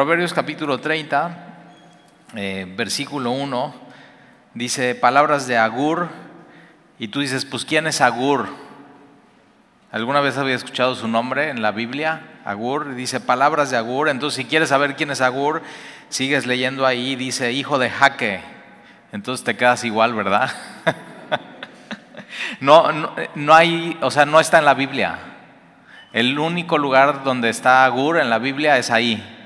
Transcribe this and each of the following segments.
Proverbios capítulo 30, eh, versículo 1, dice palabras de Agur, y tú dices, pues ¿quién es Agur? ¿Alguna vez había escuchado su nombre en la Biblia? Agur, dice palabras de Agur, entonces si quieres saber quién es Agur, sigues leyendo ahí, dice hijo de Jaque, entonces te quedas igual, ¿verdad? no, no, no hay, o sea, no está en la Biblia. El único lugar donde está Agur en la Biblia es ahí,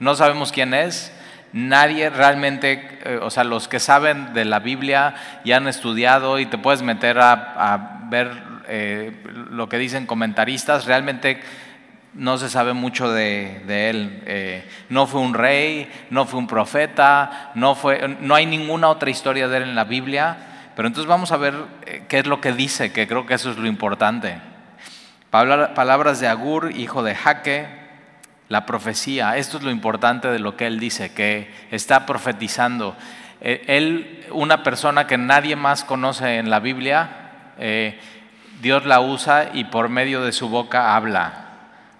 no sabemos quién es, nadie realmente, eh, o sea, los que saben de la Biblia y han estudiado y te puedes meter a, ver eh, lo que dicen comentaristas, realmente no se sabe mucho de, él. Eh, no fue un rey, no fue un profeta, no, fue, no hay ninguna otra historia de él en la Biblia, pero entonces vamos a ver qué es lo que dice, que creo que eso es lo importante. Palabras de Agur, hijo de Jaque, la profecía. Esto es lo importante de lo que él dice, que está profetizando. Eh, él, una persona que nadie más conoce en la Biblia, eh, Dios la usa y por medio de su boca habla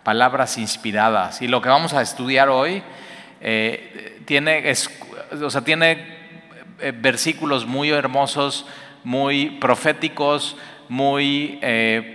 palabras inspiradas. Y lo que vamos a estudiar hoy eh, tiene, o sea, tiene versículos muy hermosos, muy proféticos, muy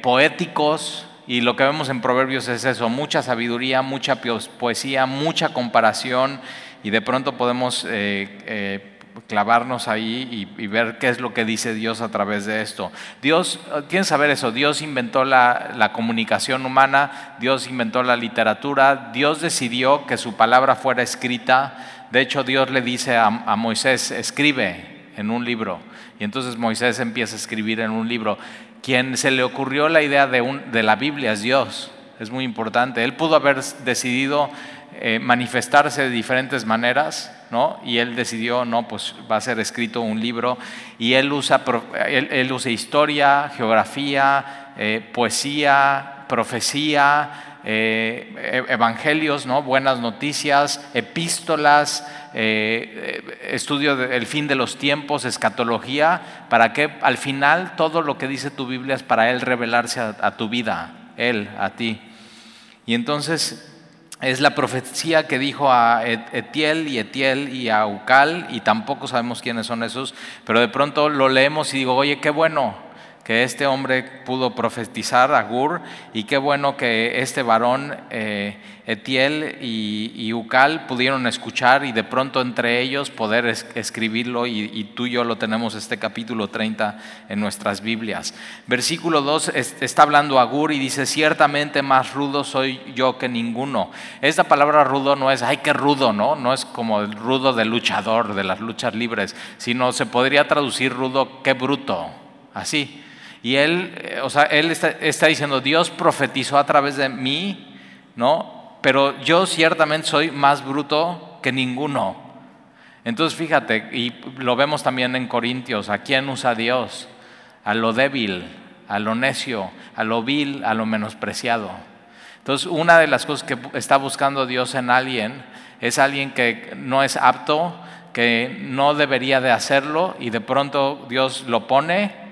poéticos, y lo que vemos en Proverbios es eso, mucha sabiduría, mucha poesía, mucha comparación y de pronto podemos eh, eh, clavarnos ahí y, ver qué es lo que dice Dios a través de esto. Dios, tienes que saber eso, Dios inventó la, comunicación humana, Dios inventó la literatura, Dios decidió que su palabra fuera escrita. De hecho, Dios le dice a Moisés, escribe en un libro. Y entonces Moisés empieza a escribir en un libro. Quien se le ocurrió la idea de, un, de la Biblia es Dios, es muy importante. Él pudo haber decidido eh, manifestarse de diferentes maneras, ¿no? Y él decidió, no, pues va a ser escrito un libro. Y él usa, él, usa historia, geografía, eh, poesía, profecía, eh, e-, evangelios, ¿no? buenas noticias, epístolas, eh, estudio del fin de los tiempos, escatología, para que al final todo lo que dice tu Biblia es para Él revelarse a, tu vida, Él, a ti. Y entonces es la profecía que dijo a Etiel y Etiel y a Ucal, y tampoco sabemos quiénes son esos, pero de pronto lo leemos y digo, oye, qué bueno, que este hombre pudo profetizar a Gur y qué bueno que este varón eh, Etiel y, Ucal pudieron escuchar y de pronto entre ellos poder escribirlo y, tú y yo lo tenemos este capítulo 30 en nuestras Biblias. Versículo 2 está hablando a Gur y dice, ciertamente más rudo soy yo que ninguno. Esta palabra rudo no es, ay, qué rudo, ¿no? No es como el rudo del luchador, de las luchas libres, sino se podría traducir rudo, qué bruto, así. Y él, eh, o sea, él está, diciendo, Dios profetizó a través de mí, ¿no? Pero yo ciertamente soy más bruto que ninguno. Entonces fíjate, y lo vemos también en Corintios, ¿a quién usa Dios? A lo débil, a lo necio, a lo vil, a lo menospreciado. Entonces, una de las cosas que está buscando Dios en alguien es alguien que no es apto, que no debería de hacerlo y de pronto Dios lo pone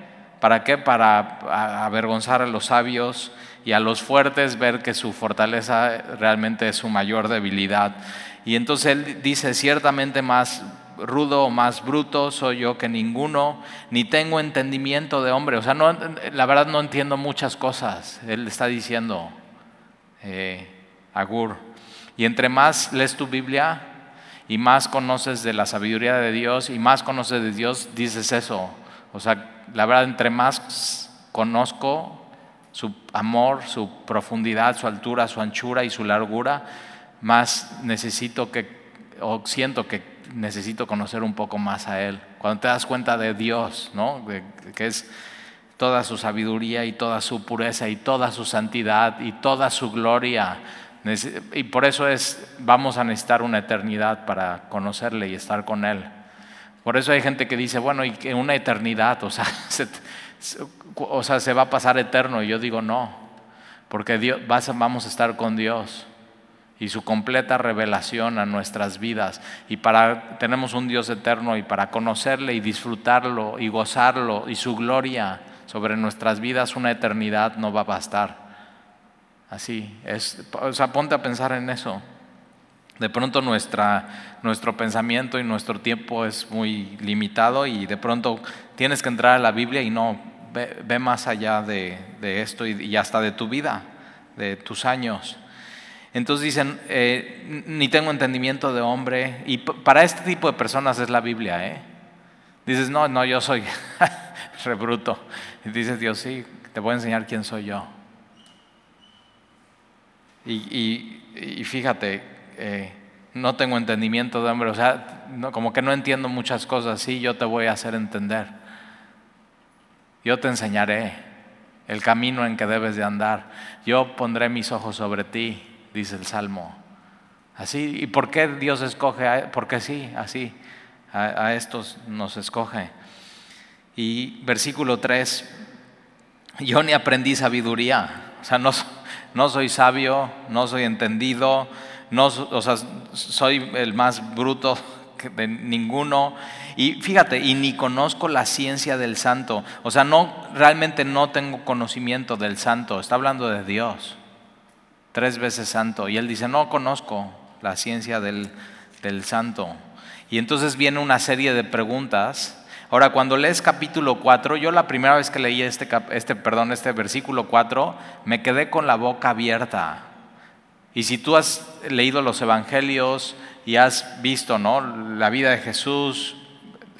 ¿Para qué? Para avergonzar a los sabios y a los fuertes, ver que su fortaleza realmente es su mayor debilidad. Y entonces él dice, ciertamente más rudo o más bruto soy yo que ninguno, ni tengo entendimiento de hombre. O sea, no, la verdad no entiendo muchas cosas. Él está diciendo, eh, Agur. Y entre más lees tu Biblia y más conoces de la sabiduría de Dios y más conoces de Dios, dices eso. O sea, la verdad, entre más conozco su amor, su profundidad, su altura, su anchura y su largura, más necesito que, o siento que necesito conocer un poco más a Él. Cuando te das cuenta de Dios, ¿no? que es toda su sabiduría y toda su pureza y toda su santidad y toda su gloria. Y por eso es, vamos a necesitar una eternidad para conocerle y estar con Él. Por eso hay gente que dice, bueno, y que una eternidad, o sea, se, o sea, se va a pasar eterno. Y yo digo, no, porque Dios, vamos a estar con Dios y su completa revelación a nuestras vidas. Y para tenemos un Dios eterno y para conocerle y disfrutarlo y gozarlo y su gloria sobre nuestras vidas, una eternidad no va a bastar. Así es, o sea, ponte a pensar en eso. De pronto nuestro pensamiento y nuestro tiempo es muy limitado y de pronto tienes que entrar a la Biblia y no, ve, más allá de, esto y, hasta de tu vida, de tus años. Entonces dicen, eh, ni tengo entendimiento de hombre. Y para este tipo de personas es la Biblia. ¿eh? Dices, no, no, yo soy rebruto. Y dices, Dios, sí, te voy a enseñar quién soy yo. Y, fíjate, eh, no tengo entendimiento de hombre, o sea, como que no entiendo muchas cosas, sí, yo te voy a hacer entender. Yo te enseñaré el camino en que debes de andar. Yo pondré mis ojos sobre ti, dice el Salmo. Así, ¿y por qué Dios escoge? Porque sí, así, a, estos nos escoge. Y versículo 3, yo ni aprendí sabiduría, o sea, no, no soy sabio, no soy entendido, no, o sea, soy el más bruto de ninguno. Y fíjate, y ni conozco la ciencia del santo. O sea, no, realmente no tengo conocimiento del santo. Está hablando de Dios. Tres veces santo. Y él dice, no conozco la ciencia del, del santo. Y entonces viene una serie de preguntas Ahora, cuando lees capítulo 4, yo la primera vez que leí este, este, perdón, este versículo 4, me quedé con la boca abierta. Y si tú has leído los evangelios y has visto ¿no? la vida de Jesús,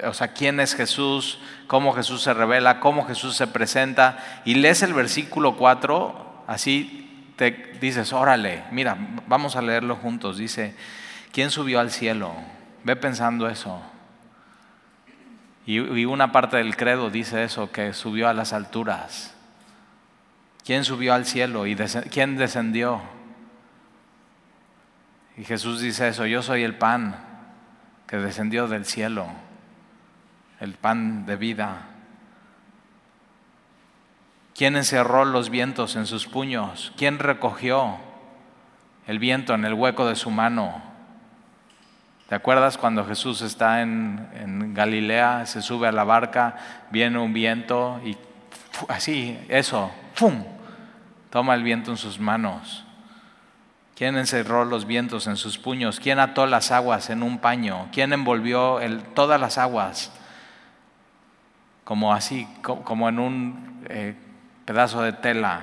o sea, quién es Jesús, cómo Jesús se revela, cómo Jesús se presenta, y lees el versículo 4, así te dices, órale, mira, vamos a leerlo juntos. Dice, ¿quién subió al cielo? Ve pensando eso. Y, una parte del credo dice eso, que subió a las alturas. ¿Quién subió al cielo y quién descendió? Y Jesús dice eso, yo soy el pan que descendió del cielo, el pan de vida. ¿Quién encerró los vientos en sus puños? ¿Quién recogió el viento en el hueco de su mano? ¿Te acuerdas cuando Jesús está en, Galilea, se sube a la barca, viene un viento y así, eso, ¡fum! Toma el viento en sus manos. ¿Quién encerró los vientos en sus puños? ¿Quién ató las aguas en un paño? ¿Quién envolvió todas las aguas? Como así, como en un eh, pedazo de tela.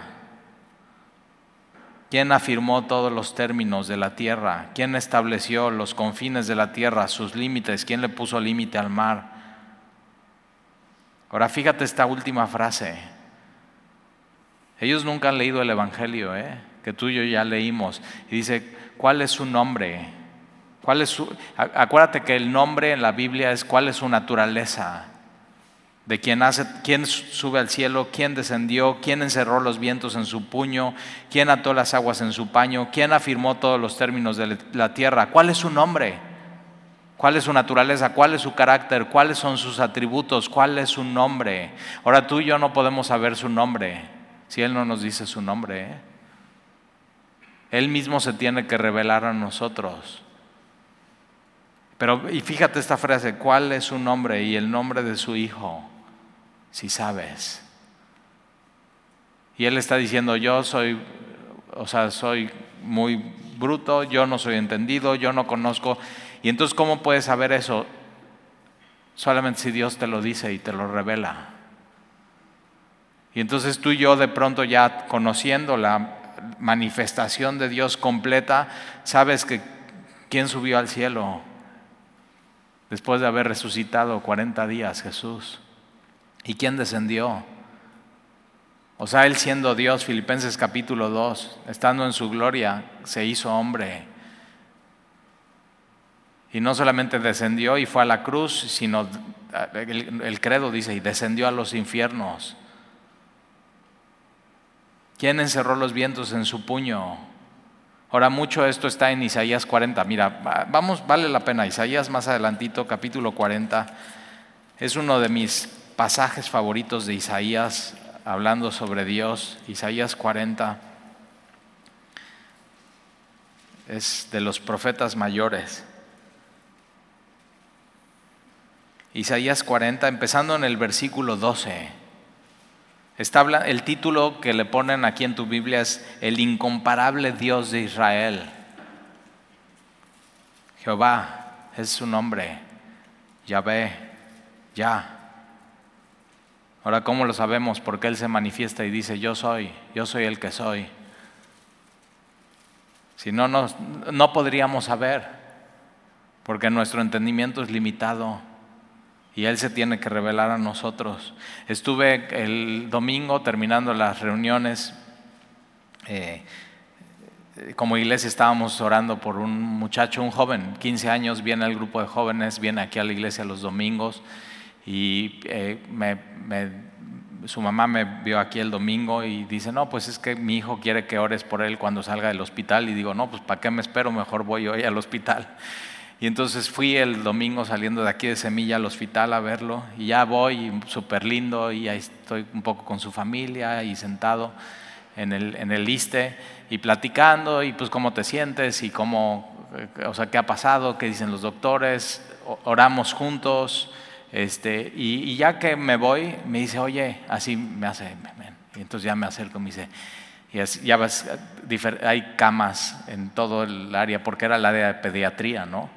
¿Quién afirmó todos los términos de la tierra? ¿Quién estableció los confines de la tierra, sus límites? ¿Quién le puso límite al mar? Ahora fíjate esta última frase. Ellos nunca han leído el Evangelio, ¿eh? Que tú y yo ya leímos. Y dice, ¿cuál es su nombre? ¿Cuál es su... Acuérdate que el nombre en la Biblia es cuál es su naturaleza de quién, hace, quién sube al cielo, quién descendió, quién encerró los vientos en su puño, quién ató las aguas en su paño, quién afirmó todos los términos de la tierra, cuál es su nombre, cuál es su naturaleza, cuál es su carácter, cuáles son sus atributos, cuál es su nombre. Ahora tú y yo no podemos saber su nombre si Él no nos dice su nombre. ¿eh? Él mismo se tiene que revelar a nosotros. Pero, y fíjate esta frase, ¿cuál es su nombre y el nombre de su hijo? si sabes. Y él está diciendo, yo soy, o sea, soy muy bruto, yo no soy entendido, yo no conozco. Y entonces, ¿cómo puedes saber eso? Solamente si Dios te lo dice y te lo revela. Y entonces tú y yo de pronto ya conociendo la manifestación de Dios completa, sabes que quién subió al cielo después de haber resucitado 40 días Jesús. ¿Y quién descendió? O sea, Él siendo Dios, Filipenses capítulo 2, estando en su gloria, se hizo hombre. Y no solamente descendió y fue a la cruz, sino el, el credo dice, y descendió a los infiernos. ¿Quién encerró los vientos en su puño? Ahora mucho esto está en Isaías 40. Mira, vamos, vale la pena. Isaías más adelantito, capítulo 40, es uno de mis pasajes favoritos de Isaías hablando sobre Dios, Isaías 40, es de los profetas mayores. Isaías 40, empezando en el versículo 12. Está el título que le ponen aquí en tu Biblia es El incomparable Dios de Israel. Jehová es su nombre. Yahvé, ya. Ahora, ¿cómo lo sabemos? Porque Él se manifiesta y dice, yo soy, yo soy el que soy. Si no, no, no podríamos saber, porque nuestro entendimiento es limitado y Él se tiene que revelar a nosotros. Estuve el domingo terminando las reuniones, eh, como iglesia estábamos orando por un muchacho, un joven, 15 años, viene al grupo de jóvenes, viene aquí a la iglesia los domingos y eh, su mamá me vio aquí el domingo y dice, no, pues es que mi hijo quiere que ores por él cuando salga del hospital y digo, no, pues ¿para qué me espero? Mejor voy hoy al hospital. Y entonces fui el domingo saliendo de aquí de Semilla al hospital a verlo y ya voy, súper lindo, y ahí estoy un poco con su familia y sentado en el, en el y platicando y pues cómo te sientes y cómo, o sea, qué ha pasado, qué dicen los doctores, oramos juntos, este, y, ya que me voy, me dice, oye, así me hace, y entonces ya me acerco y me dice, y ya ves, hay camas en todo el área, porque era la de pediatría, ¿no?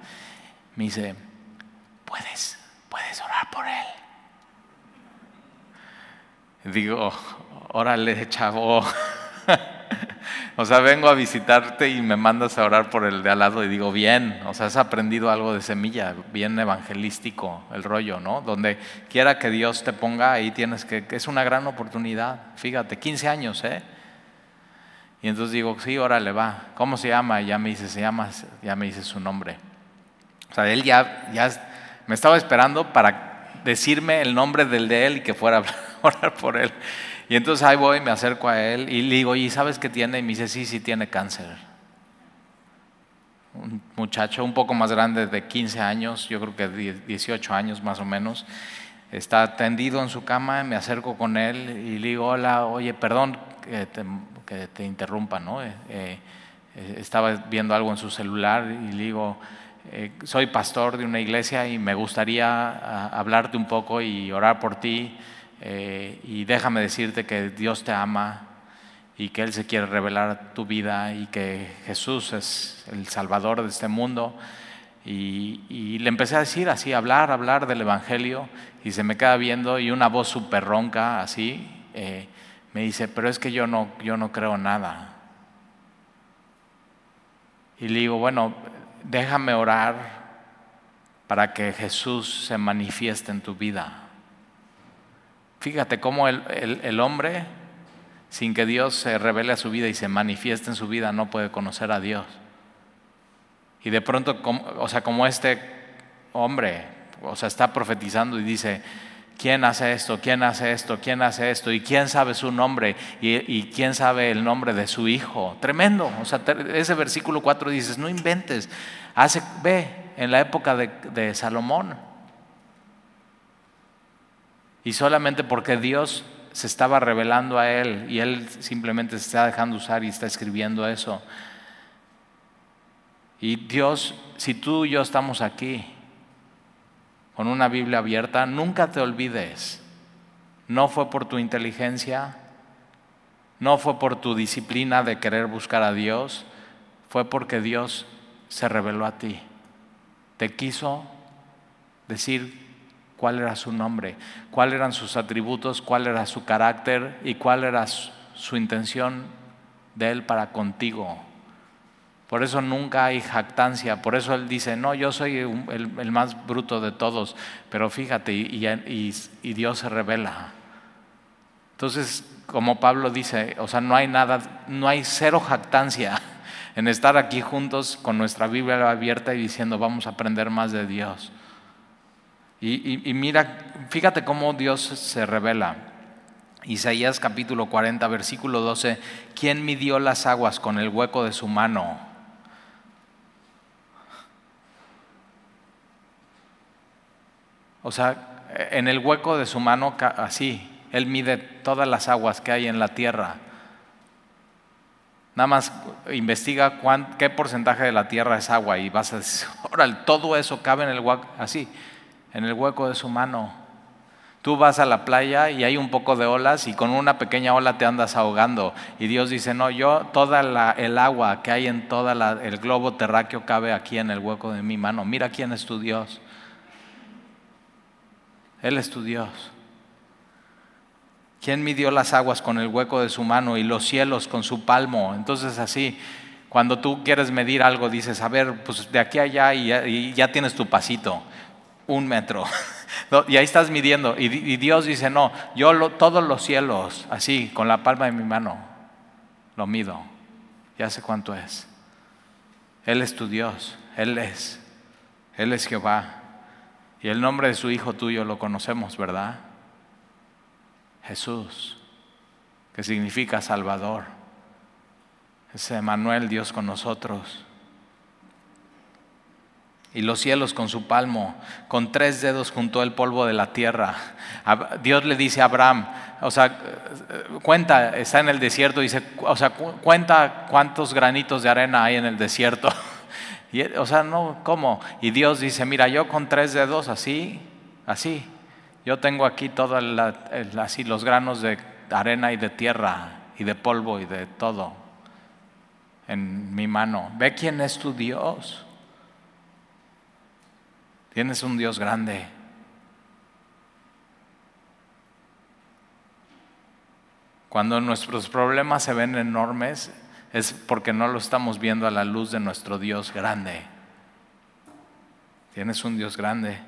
Me dice, puedes, puedes orar por él. Digo, órale, chavo. o sea, vengo a visitarte y me mandas a orar por el de al lado y digo, bien, o sea, has aprendido algo de semilla, bien evangelístico el rollo, ¿no? Donde quiera que Dios te ponga, ahí tienes que, es una gran oportunidad. Fíjate, 15 años, ¿eh? Y entonces digo, sí, órale, va. ¿Cómo se llama? Y ya me dice, se llama, ya me dice su nombre. O sea, él ya, ya me estaba esperando para decirme el nombre del de él y que fuera a orar por él. Y entonces ahí voy, me acerco a él y le digo, ¿y sabes qué tiene? Y me dice, sí, sí tiene cáncer. Un muchacho un poco más grande de 15 años, yo creo que 18 años más o menos, está tendido en su cama, me acerco con él y le digo, hola, oye, perdón, que te interrumpa, ¿no? Eh, eh, estaba viendo algo en su celular y le digo, eh, soy pastor de una iglesia y me gustaría hablarte un poco y orar por ti y déjame decirte que Dios te ama y que Él se quiere revelar tu vida y que Jesús es el Salvador de este mundo. Y, le empecé a decir así, hablar, hablar del Evangelio y se me queda viendo y una voz súper ronca así me dice, pero es que yo no, yo no creo nada. Y le digo, bueno, déjame orar para que Jesús se manifieste en tu vida. Fíjate cómo el, el, hombre, sin que Dios se revele a su vida y se manifieste en su vida, no puede conocer a Dios. Y de pronto, o sea, como este hombre, o sea, está profetizando y dice, ¿Quién hace esto? ¿Quién hace esto? ¿Quién hace esto? ¿Y quién sabe su nombre? ¿Y, quién sabe el nombre de su hijo? Tremendo. O sea, ese versículo 4 dices, no inventes. Hace, ve, en la época de, de Salomón. Y solamente porque Dios se estaba revelando a él y él simplemente se está dejando usar y está escribiendo eso. Y Dios, si tú y yo estamos aquí, con una Biblia abierta, nunca te olvides. No fue por tu inteligencia, no fue por tu disciplina de querer buscar a Dios, fue porque Dios se reveló a ti. Te quiso decir cuál era su nombre, cuáles eran sus atributos, cuál era su carácter y cuál era su intención de Él para contigo. Por eso nunca hay jactancia, por eso él dice, no, yo soy el, más bruto de todos, pero fíjate, y, Dios se revela. Entonces, como Pablo dice, o sea, no hay nada, no hay cero jactancia en estar aquí juntos con nuestra Biblia abierta y diciendo, vamos a aprender más de Dios. Y, mira, fíjate cómo Dios se revela. Isaías capítulo 40, versículo 12, ¿quién midió las aguas con el hueco de su mano? O sea, en el hueco de su mano, así, Él mide todas las aguas que hay en la tierra. Nada más investiga qué porcentaje de la tierra es agua y vas a decir, órale, todo eso cabe en el hueco, así, en el hueco de su mano. Tú vas a la playa y hay un poco de olas y con una pequeña ola te andas ahogando. Y Dios dice, no, yo toda el agua que hay en todo el globo terráqueo cabe aquí en el hueco de mi mano. Mira quién es tu Dios. Él es tu Dios. ¿Quién midió las aguas con el hueco de su mano y los cielos con su palmo? Entonces así, cuando tú quieres medir algo, dices, a ver, pues de aquí a allá y ya tienes tu pasito, un metro. Y ahí estás midiendo. Y, Dios dice, no, yo todos los cielos, así, con la palma de mi mano, lo mido. Ya sé cuánto es. Él es tu Dios, Él es. Él es Jehová. Y el nombre de su Hijo tuyo lo conocemos, ¿verdad? Jesús, que significa Salvador. Es Emanuel, Dios con nosotros y los cielos con su palmo, con tres dedos juntó el polvo de la tierra. Dios le dice a Abraham, o sea, cuenta, está en el desierto, dice, o sea, cuenta cuántos granitos de arena hay en el desierto. Y, o sea, no, ¿cómo? Y Dios dice, mira, yo con tres dedos así, así, yo tengo aquí todos así los granos de arena y de tierra y de polvo y de todo en mi mano. Ve quién es tu Dios. Tienes un Dios grande. Cuando nuestros problemas se ven enormes es porque no lo estamos viendo a la luz de nuestro Dios grande. Tienes un Dios grande.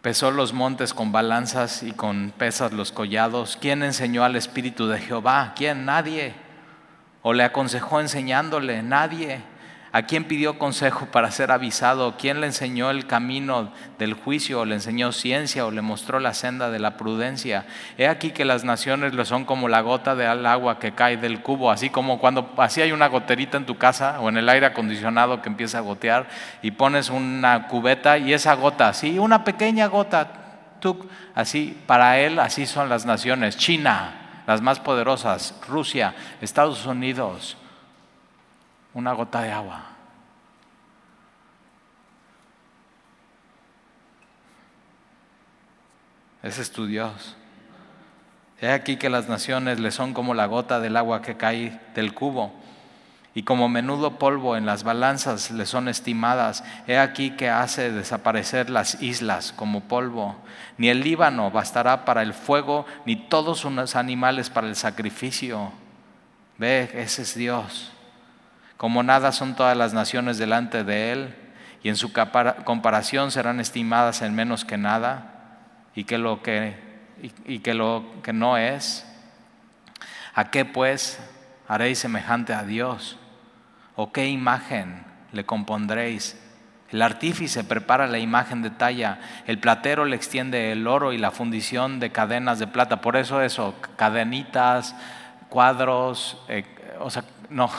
Pesó los montes con balanzas y con pesas los collados. ¿Quién enseñó al Espíritu de Jehová? ¿Quién? Nadie. ¿O le aconsejó enseñándole? Nadie. ¿A quién pidió consejo para ser avisado? ¿Quién le enseñó el camino del juicio? ¿O le enseñó ciencia? ¿O le mostró la senda de la prudencia? He aquí que las naciones le son como la gota de agua que cae del cubo, así como cuando así hay una goterita en tu casa o en el aire acondicionado que empieza a gotear y pones una cubeta y esa gota, así, una pequeña gota, así, para él así son las naciones. China, las más poderosas, Rusia, Estados Unidos una gota de agua. Ese es tu Dios. He aquí que las naciones le son como la gota del agua que cae del cubo, y como menudo polvo en las balanzas le son estimadas. He aquí que hace desaparecer las islas como polvo. Ni el Líbano bastará para el fuego, ni todos sus animales para el sacrificio. Ve, ese es Dios. Como nada son todas las naciones delante de Él, y en su comparación serán estimadas en menos que nada, y que lo que, y, que, lo que no es. ¿A qué pues haréis semejante a Dios? ¿O qué imagen le compondréis? El artífice prepara la imagen de talla, el platero le extiende el oro y la fundición de cadenas de plata. Por eso eso, cadenitas, cuadros, eh, o sea, no,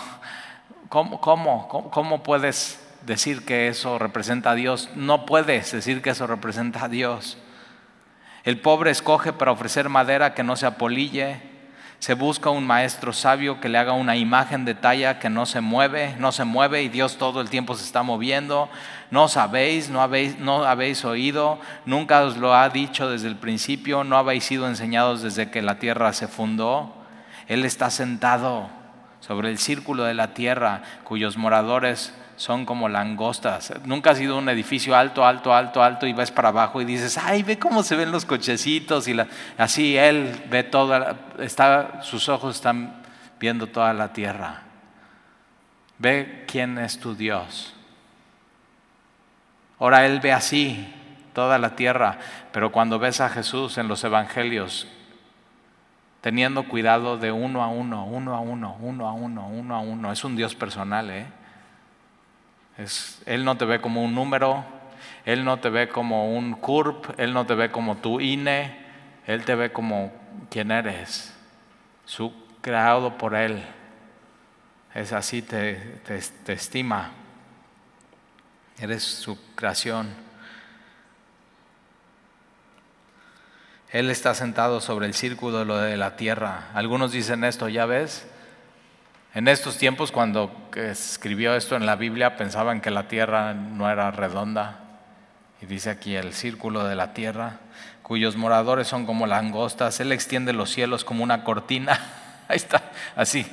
¿Cómo, cómo, puedes decir que eso representa a Dios? No puedes decir que eso representa a Dios. El pobre escoge para ofrecer madera que no se apolille. Se busca un maestro sabio que le haga una imagen de talla que no se mueve, no se mueve y Dios todo el tiempo se está moviendo. No sabéis, no habéis, no habéis oído, nunca os lo ha dicho desde el principio, no habéis sido enseñados desde que la tierra se fundó. Él está sentado sobre el círculo de la tierra, cuyos moradores son como langostas. Nunca ha sido un edificio alto, alto, alto, alto y vas para abajo y dices, ay, ve cómo se ven los cochecitos y así él ve toda, está, sus ojos están viendo toda la tierra. Ve quién es tu Dios. Ahora él ve así toda la tierra, pero cuando ves a Jesús en los evangelios, teniendo cuidado de uno a uno, uno a uno, uno a uno, uno a uno. Es un Dios personal, ¿eh? él no te ve como un número, Él no te ve como un CURP, Él no te ve como tu INE, Él te ve como quien eres, su creado por Él. Es así, te, te estima. Eres su creación. Él está sentado sobre el círculo de la tierra. Algunos dicen esto, ya ves. En estos tiempos, cuando escribió esto en la Biblia, pensaban que la tierra no era redonda Y dice aquí el círculo de la tierra, cuyos moradores son como langostas. Él extiende los cielos como una cortina. Ahí está, así.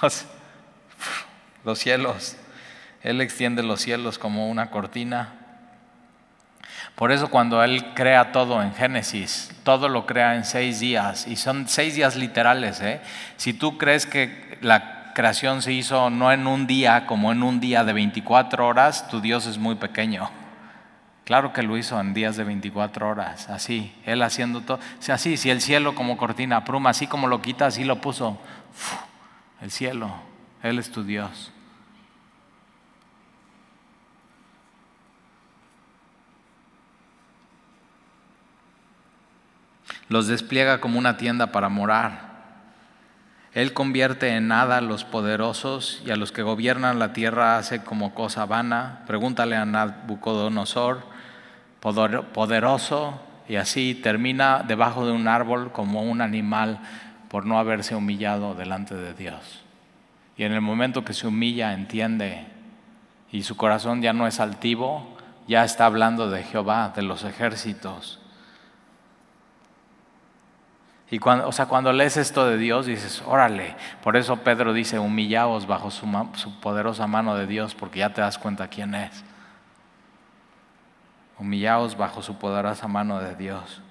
Los, los cielos. Él extiende los cielos como una cortina. Por eso cuando Él crea todo en Génesis, todo lo crea en seis días, y son seis días literales. ¿eh? Si tú crees que la creación se hizo no en un día, como en un día de 24 horas, tu Dios es muy pequeño. Claro que lo hizo en días de 24 horas, así, Él haciendo todo. Así, si el cielo como cortina, pluma, así como lo quita, así lo puso. el cielo, Él es tu Dios. Los despliega como una tienda para morar. Él convierte en nada a los poderosos y a los que gobiernan la tierra hace como cosa vana. Pregúntale a Nabucodonosor, poderoso, y así termina debajo de un árbol como un animal por no haberse humillado delante de Dios. Y en el momento que se humilla, entiende, y su corazón ya no es altivo, ya está hablando de Jehová, de los ejércitos y cuando, o sea, cuando lees esto de Dios dices, órale, por eso Pedro dice, humillaos bajo su, su poderosa mano de Dios, porque ya te das cuenta quién es. Humillaos bajo su poderosa mano de Dios.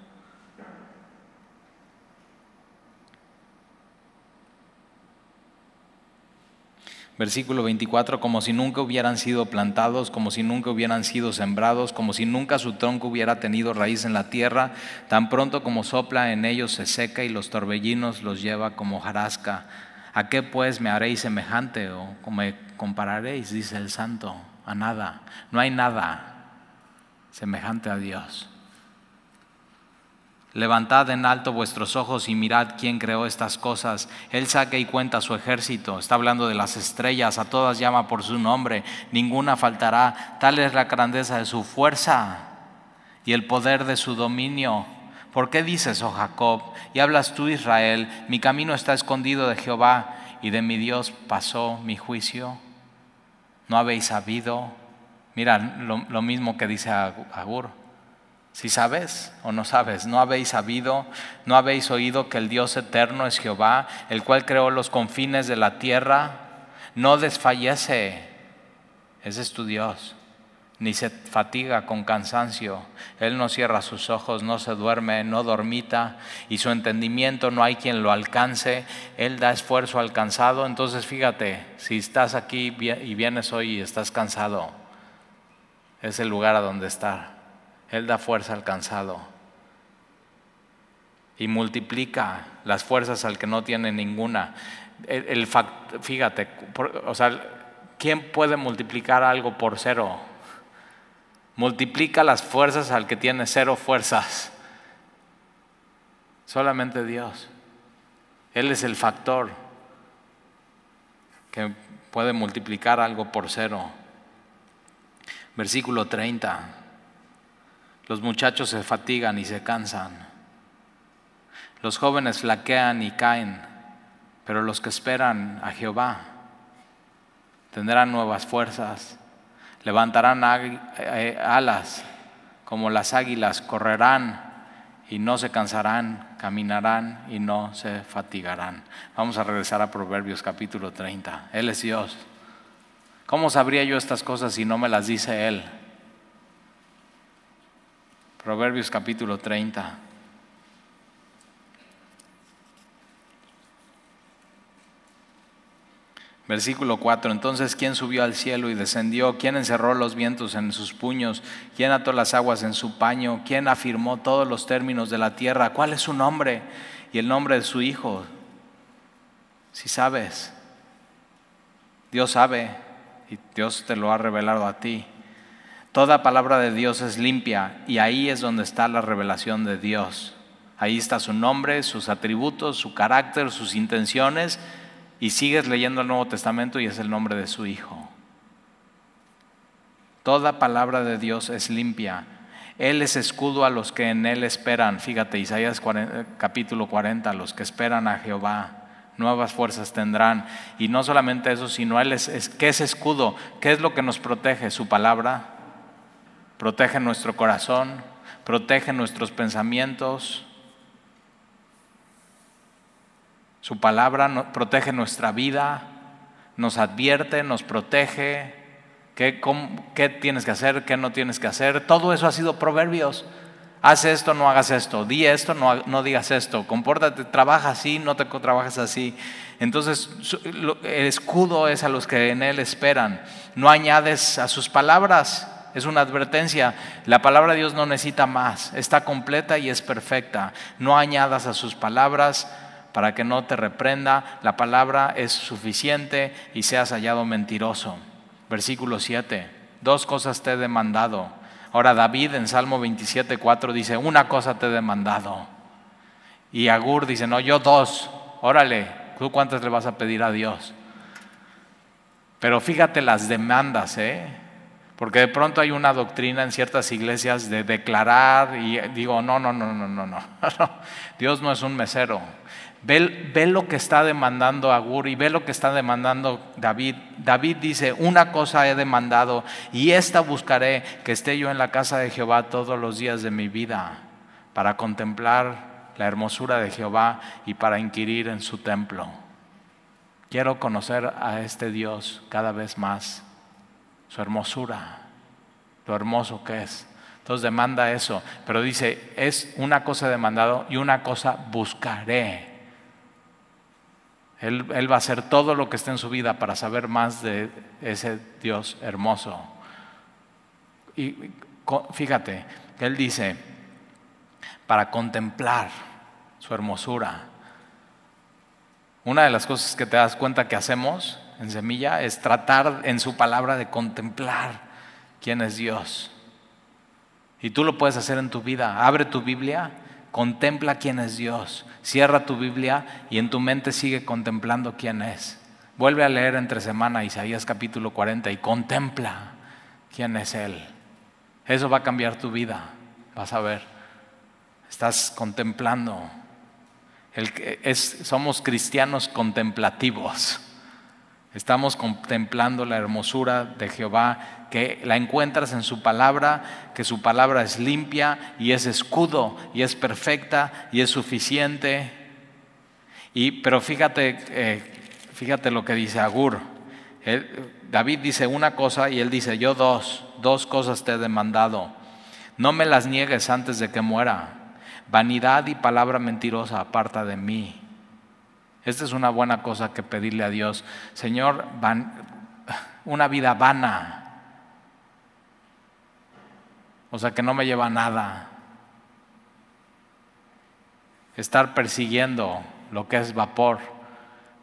Versículo 24, como si nunca hubieran sido plantados, como si nunca hubieran sido sembrados, como si nunca su tronco hubiera tenido raíz en la tierra, tan pronto como sopla en ellos se seca y los torbellinos los lleva como jarasca. ¿A qué pues me haréis semejante o me compararéis? Dice el santo. A nada. No hay nada semejante a Dios. Levantad en alto vuestros ojos y mirad quién creó estas cosas. Él saca y cuenta su ejército. Está hablando de las estrellas, a todas llama por su nombre. Ninguna faltará. Tal es la grandeza de su fuerza y el poder de su dominio. ¿Por qué dices, oh Jacob, y hablas tú, Israel, mi camino está escondido de Jehová y de mi Dios pasó mi juicio? ¿No habéis sabido? Mira lo, mismo que dice Agur si sabes o no sabes, no habéis sabido, no habéis oído que el Dios eterno es Jehová, el cual creó los confines de la tierra, no desfallece, ese es tu Dios, ni se fatiga con cansancio, Él no cierra sus ojos, no se duerme, no dormita, y su entendimiento no hay quien lo alcance, Él da esfuerzo al cansado, entonces fíjate, si estás aquí y vienes hoy y estás cansado, es el lugar a donde estar. Él da fuerza al cansado y multiplica las fuerzas al que no tiene ninguna. El, fíjate, o sea, ¿quién puede multiplicar algo por cero? Multiplica las fuerzas al que tiene cero fuerzas. Solamente Dios. Él es el factor que puede multiplicar algo por cero. Versículo 30. Los muchachos se fatigan y se cansan. Los jóvenes flaquean y caen, pero los que esperan a Jehová tendrán nuevas fuerzas, levantarán eh, alas como las águilas, correrán y no se cansarán, caminarán y no se fatigarán. Vamos a regresar a Proverbios capítulo 30. Él es Dios. ¿Cómo sabría yo estas cosas si no me las dice Él? Proverbios capítulo 30. Versículo 4. Entonces, ¿quién subió al cielo y descendió? ¿Quién encerró los vientos en sus puños? ¿Quién ató las aguas en su paño? ¿Quién afirmó todos los términos de la tierra? ¿Cuál es su nombre y el nombre de su hijo? Si sabes, Dios sabe y Dios te lo ha revelado a ti. Toda palabra de Dios es limpia y ahí es donde está la revelación de Dios. Ahí está su nombre, sus atributos, su carácter, sus intenciones y sigues leyendo el Nuevo Testamento y es el nombre de su Hijo. Toda palabra de Dios es limpia. Él es escudo a los que en Él esperan. Fíjate, Isaías capítulo 40, los que esperan a Jehová nuevas fuerzas tendrán. Y no solamente eso, sino Él es, es ¿qué es escudo? ¿Qué es lo que nos protege? Su palabra protege nuestro corazón, protege nuestros pensamientos. Su palabra protege nuestra vida, nos advierte, nos protege, qué, tienes que hacer, qué no tienes que hacer. Todo eso ha sido proverbios. Haz esto, no hagas esto, di esto, no, no digas esto, compórtate, trabaja así, no te trabajas así. Entonces, el escudo es a los que en él esperan. No añades a sus palabras, es una advertencia. La palabra de Dios no necesita más, está completa y es perfecta. No añadas a sus palabras para que no te reprenda. La palabra es suficiente y seas hallado mentiroso. Versículo 7. Dos cosas te he demandado. Ahora David en Salmo 27, 4 dice, una cosa te he demandado. Y Agur dice, no, yo dos. Órale, ¿tú cuántas le vas a pedir a Dios? Pero fíjate las demandas, ¿eh? Porque de pronto hay una doctrina en ciertas iglesias de declarar y digo, no, no, no, no, no, no. Dios no es un mesero. Ve, ve, lo que está demandando Agur y ve lo que está demandando David. David dice, una cosa he demandado y esta buscaré, que esté yo en la casa de Jehová todos los días de mi vida, para contemplar la hermosura de Jehová y para inquirir en su templo. Quiero conocer a este Dios cada vez más su hermosura, lo hermoso que es. Entonces demanda eso, pero dice, es una cosa demandado y una cosa buscaré. Él, él, va a hacer todo lo que esté en su vida para saber más de ese Dios hermoso. Y fíjate, Él dice, para contemplar su hermosura. Una de las cosas que te das cuenta que hacemos en semilla es tratar en su palabra de contemplar quién es Dios. Y tú lo puedes hacer en tu vida. Abre tu Biblia, contempla quién es Dios. Cierra tu Biblia y en tu mente sigue contemplando quién es. Vuelve a leer entre semana Isaías capítulo 40 y contempla quién es Él. Eso va a cambiar tu vida. Vas a ver. Estás contemplando. El es, somos cristianos contemplativos. Estamos contemplando la hermosura de Jehová, que la encuentras en su palabra, que su palabra es limpia y es escudo y es perfecta y es suficiente. Y, pero fíjate, eh, fíjate lo que dice Agur. David dice una cosa y él dice, yo dos, dos cosas te he demandado. No me las niegues antes de que muera. Vanidad y palabra mentirosa aparta de mí. Esta es una buena cosa que pedirle a Dios. Señor, una vida vana. O sea, que no me lleva nada. Estar persiguiendo lo que es vapor,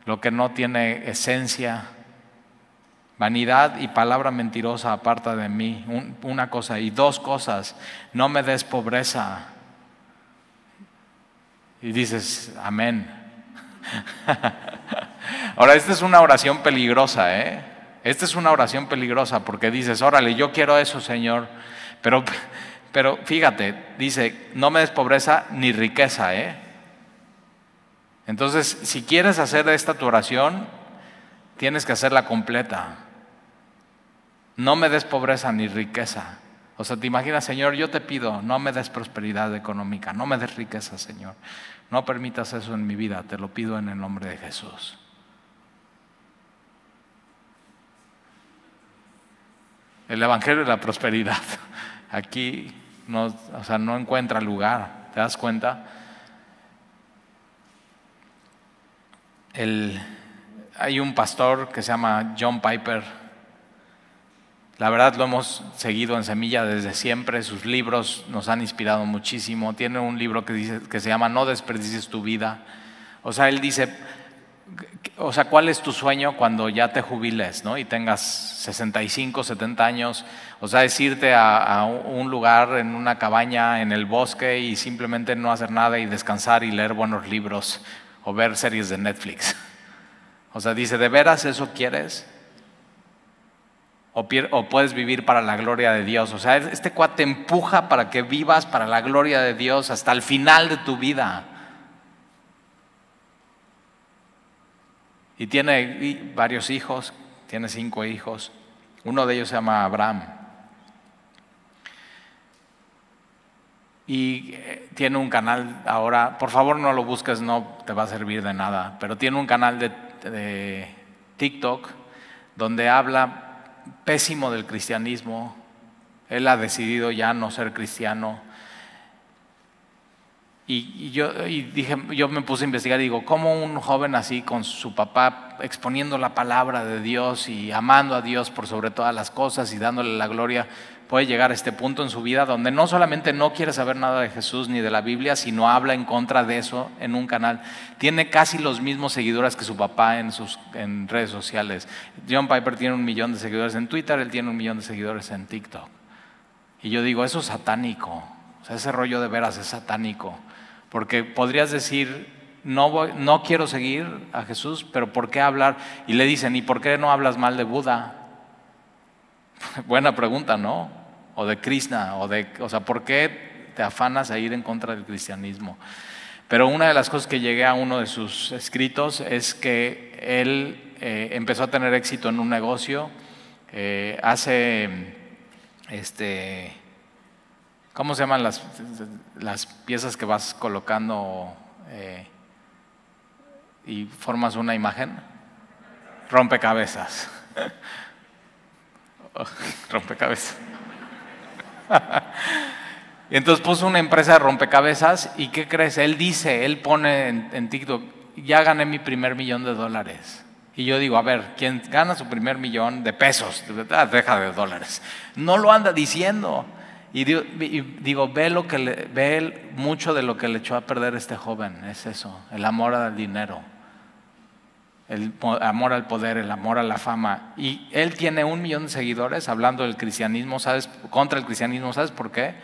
lo que no tiene esencia. Vanidad y palabra mentirosa aparta de mí. una cosa y dos cosas. No me des pobreza. Y dices, amén. Ahora, esta es una oración peligrosa, ¿eh? Esta es una oración peligrosa porque dices, órale, yo quiero eso, Señor. Pero, pero fíjate, dice, no me des pobreza ni riqueza, ¿eh? Entonces, si quieres hacer esta tu oración, tienes que hacerla completa. No me des pobreza ni riqueza. O sea, te imaginas, Señor, yo te pido, no me des prosperidad económica, no me des riqueza, Señor. No permitas eso en mi vida, te lo pido en el nombre de Jesús. El Evangelio de la prosperidad. Aquí no, o sea, no encuentra lugar, ¿te das cuenta? El, hay un pastor que se llama John Piper la verdad lo hemos seguido en Semilla desde siempre, sus libros nos han inspirado muchísimo. Tiene un libro que, dice, que se llama No desperdicies tu vida. O sea, él dice, o sea, ¿cuál es tu sueño cuando ya te jubiles ¿no? y tengas 65, 70 años? O sea, es irte a, a, un lugar en una cabaña en el bosque y simplemente no hacer nada y descansar y leer buenos libros o ver series de Netflix. O sea, dice, ¿de veras eso quieres? O, puedes vivir para la gloria de Dios. O sea, este cuate empuja para que vivas para la gloria de Dios hasta el final de tu vida. Y tiene varios hijos, tiene cinco hijos. Uno de ellos se llama Abraham. y eh, tiene un canal ahora, por favor no lo busques, no te va a servir de nada, pero tiene un canal de, TikTok donde habla pésimo del cristianismo. Él ha decidido ya no ser cristiano. Y, yo dije, yo me puse a investigar y digo, ¿cómo un joven así con su papá exponiendo la palabra de Dios y amando a Dios por sobre todas las cosas y dándole la gloria, puede llegar a este punto en su vida donde no solamente no quiere saber nada de Jesús ni de la Biblia, sino habla en contra de eso en un canal. Tiene casi los mismos seguidores que su papá en, sus, en redes sociales. John Piper tiene un millón de seguidores en Twitter, él tiene un millón de seguidores en TikTok. Y yo digo, eso es satánico. Ese rollo de veras es satánico. Porque podrías decir, no, no quiero seguir a Jesús, pero ¿por qué hablar? Y le dicen, ¿y por qué no hablas mal de Buda? Buena pregunta, ¿no? O de Krishna, o de, o sea, ¿por qué te afanas a ir en contra del cristianismo? Pero una de las cosas que llegué a uno de sus escritos es que él eh, empezó a tener éxito en un negocio, eh, hace, este, ¿cómo se llaman las, las piezas que vas colocando eh, y formas una imagen? Rompecabezas. rompecabezas. Y entonces puso una empresa de rompecabezas y ¿qué crees? Él dice, él pone en, TikTok, ya gané mi primer millón de dólares. Y yo digo, a ver, quien gana su primer millón de pesos, ah, deja de dólares, no lo anda diciendo. Y digo, ve, lo que le, ve mucho de lo que le echó a perder este joven, es eso, el amor al dinero el amor al poder, el amor a la fama. Y él tiene un millón de seguidores hablando del cristianismo, ¿sabes? Contra el cristianismo, ¿sabes por qué?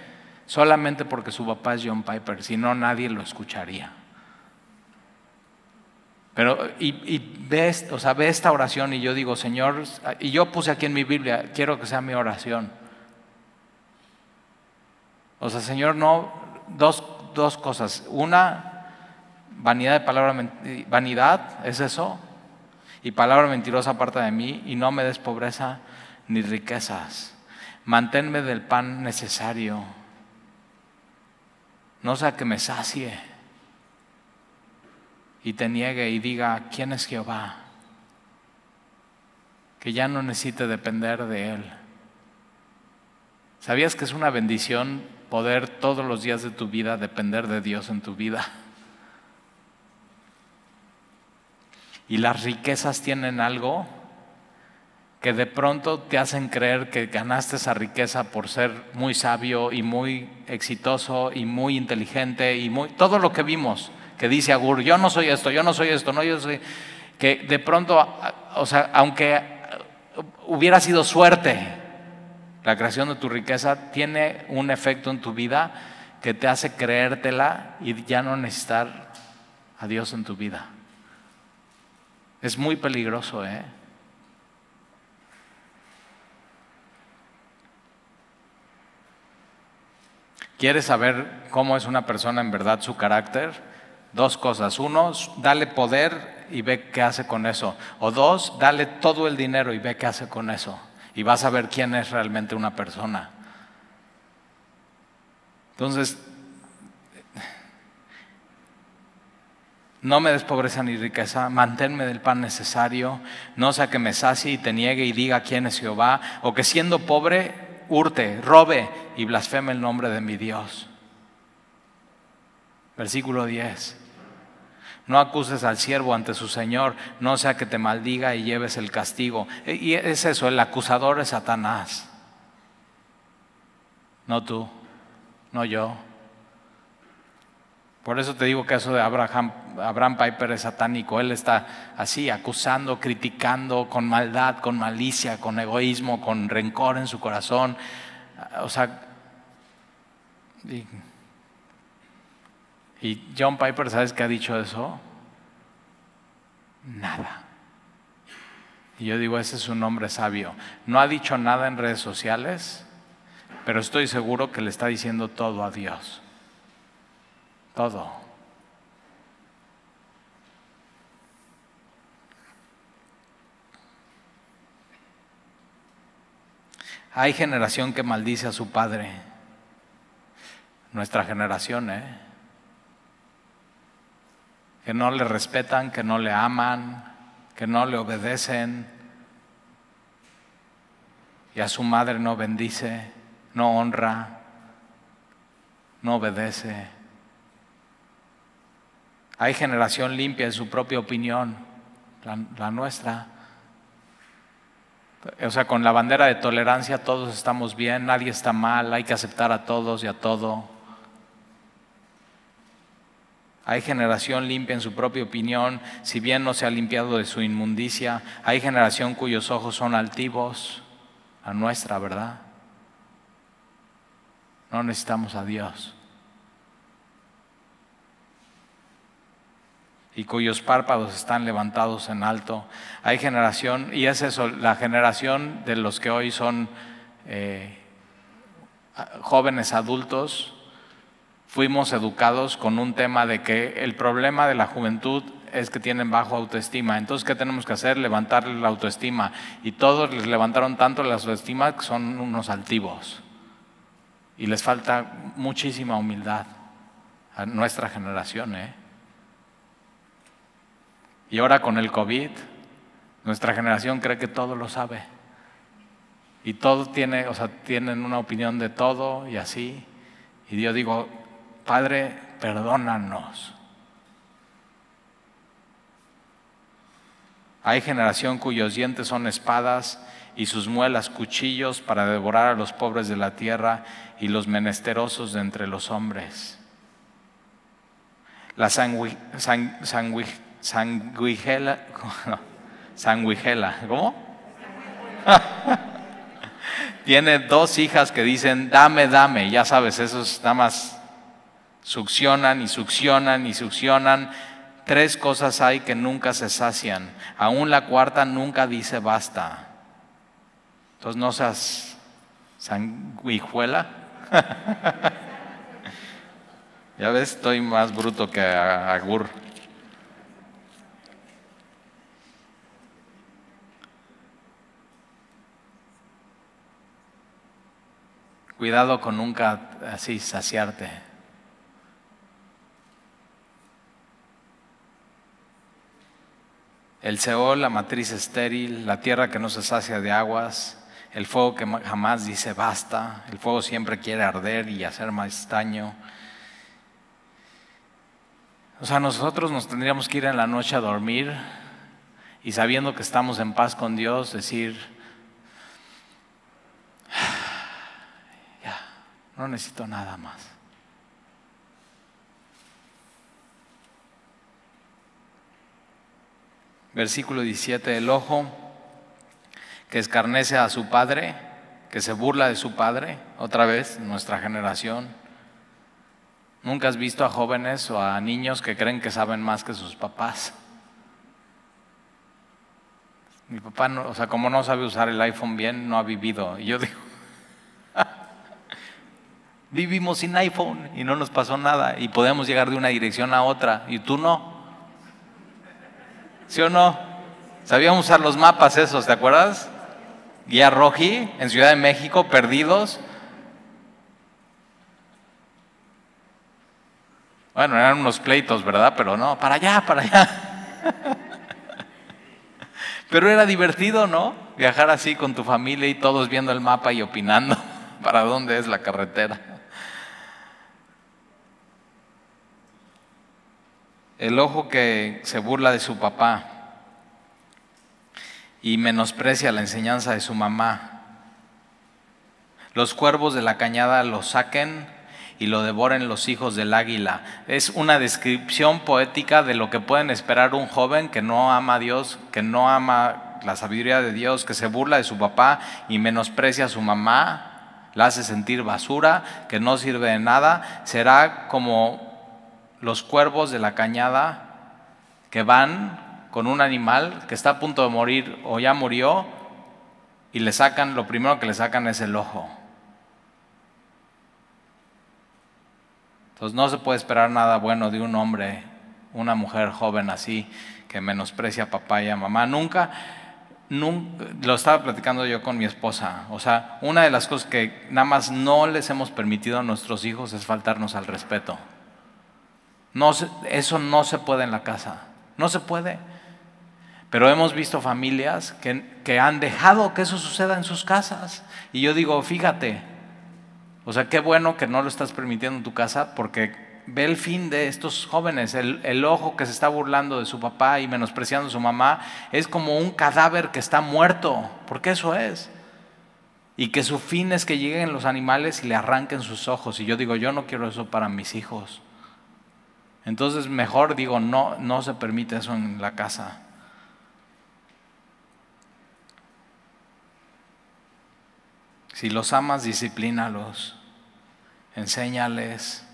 Solamente porque su papá es John Piper, si no nadie lo escucharía. Pero, y, y ve, o sea, ve esta oración y yo digo, Señor, y yo puse aquí en mi Biblia, quiero que sea mi oración. O sea, Señor, no, dos, dos cosas. Una, vanidad de palabra, vanidad, ¿es eso? Y palabra mentirosa aparta de mí, y no me des pobreza ni riquezas. Manténme del pan necesario, no sea que me sacie y te niegue y diga, ¿quién es Jehová? Que ya no necesite depender de Él. ¿Sabías que es una bendición poder todos los días de tu vida depender de Dios en tu vida? Y las riquezas tienen algo que de pronto te hacen creer que ganaste esa riqueza por ser muy sabio y muy exitoso y muy inteligente y muy todo lo que vimos que dice Agur, yo no soy esto, yo no soy esto, no yo soy que de pronto, o sea, aunque hubiera sido suerte la creación de tu riqueza tiene un efecto en tu vida que te hace creértela y ya no necesitar a Dios en tu vida. Es muy peligroso, ¿eh? ¿Quieres saber cómo es una persona en verdad su carácter? Dos cosas. Uno, dale poder y ve qué hace con eso. O dos, dale todo el dinero y ve qué hace con eso. Y vas a ver quién es realmente una persona. Entonces, no me des pobreza ni riqueza, manténme del pan necesario, no sea que me sacie y te niegue y diga quién es Jehová, o que siendo pobre hurte, robe y blasfeme el nombre de mi Dios. Versículo 10. No acuses al siervo ante su Señor, no sea que te maldiga y lleves el castigo. Y es eso, el acusador es Satanás. No tú, no yo. Por eso te digo que eso de Abraham, Abraham Piper es satánico. Él está así, acusando, criticando, con maldad, con malicia, con egoísmo, con rencor en su corazón. O sea, y, y John Piper, ¿sabes qué ha dicho eso? Nada. Y yo digo, ese es un hombre sabio. No ha dicho nada en redes sociales, pero estoy seguro que le está diciendo todo a Dios. Todo. Hay generación que maldice a su padre. nuestra generación, ¿eh? que no le respetan, que no le aman, que no le obedecen, y a su madre no bendice, no honra, no obedece. Hay generación limpia en su propia opinión, la, la, nuestra. O sea, con la bandera de tolerancia todos estamos bien, nadie está mal, hay que aceptar a todos y a todo. Hay generación limpia en su propia opinión, si bien no se ha limpiado de su inmundicia. Hay generación cuyos ojos son altivos, a nuestra, ¿verdad? No necesitamos a Dios. Y cuyos párpados están levantados en alto. Hay generación, y es eso, la generación de los que hoy son eh, jóvenes adultos, fuimos educados con un tema de que el problema de la juventud es que tienen bajo autoestima. Entonces, ¿qué tenemos que hacer? Levantarles la autoestima. Y todos les levantaron tanto la autoestima que son unos altivos. Y les falta muchísima humildad a nuestra generación. ¿eh? Y ahora con el COVID, nuestra generación cree que todo lo sabe. Y todo tiene, o sea, tienen una opinión de todo y así. Y yo digo, Padre, perdónanos. Hay generación cuyos dientes son espadas y sus muelas cuchillos para devorar a los pobres de la tierra y los menesterosos de entre los hombres. La sangui, sanguigela, sanguigela, ¿cómo? Tiene dos hijas que dicen, dame, dame, ya sabes, esos nada más succionan y succionan y succionan. Tres cosas hay que nunca se sacian. Aún la cuarta nunca dice basta. Entonces no seas sanguijuela. ya ves, estoy más bruto que Agur. Cuidado con nunca así saciarte. El Seol, la matriz estéril, la tierra que no se sacia de aguas, el fuego que jamás dice basta, el fuego siempre quiere arder y hacer más daño. O sea, nosotros nos tendríamos que ir en la noche a dormir y sabiendo que estamos en paz con Dios, decir, no necesito nada más. Versículo 17, el ojo que escarnece a su padre, que se burla de su padre, otra vez, nuestra generación. Nunca has visto a jóvenes o a niños que creen que saben más que sus papás. Mi papá, o sea, como no sabe usar el iPhone bien, no ha vivido. Y yo digo, vivimos sin iPhone y no nos pasó nada y podemos llegar de una dirección a otra y tú no. ¿Sí o no? Sabíamos usar los mapas esos, ¿te acuerdas? Guía Roji en Ciudad de México, perdidos. Bueno, eran unos pleitos, ¿verdad? Pero no, para allá, para allá. Pero era divertido, ¿no? Viajar así con tu familia y todos viendo el mapa y opinando para dónde es la carretera. El ojo que se burla de su papá y menosprecia la enseñanza de su mamá. Los cuervos de la cañada lo saquen y lo devoren los hijos del águila. Es una descripción poética de lo que pueden esperar un joven que no ama a Dios, que no ama la sabiduría de Dios, que se burla de su papá y menosprecia a su mamá, la hace sentir basura, que no sirve de nada. Será como los cuervos de la cañada que van con un animal que está a punto de morir o ya murió y le sacan, lo primero que le sacan es el ojo. Entonces no se puede esperar nada bueno de un hombre, una mujer joven así, que menosprecia a papá y a mamá. Nunca, lo estaba platicando yo con mi esposa. O sea, una de las cosas que nada más no les hemos permitido a nuestros hijos es faltarnos al respeto. No, eso no se puede en la casa. No se puede. Pero hemos visto familias que, que han dejado que eso suceda en sus casas. Y yo digo, fíjate, o sea, qué bueno que no lo estás permitiendo en tu casa porque ve el fin de estos jóvenes. El, ojo que se está burlando de su papá y menospreciando a su mamá es como un cadáver que está muerto, porque eso es. Y que su fin es que lleguen los animales y le arranquen sus ojos. Y yo digo, yo no quiero eso para mis hijos. Entonces mejor digo, no, no se permite eso en la casa. Si los amas, disciplínalos, enséñales.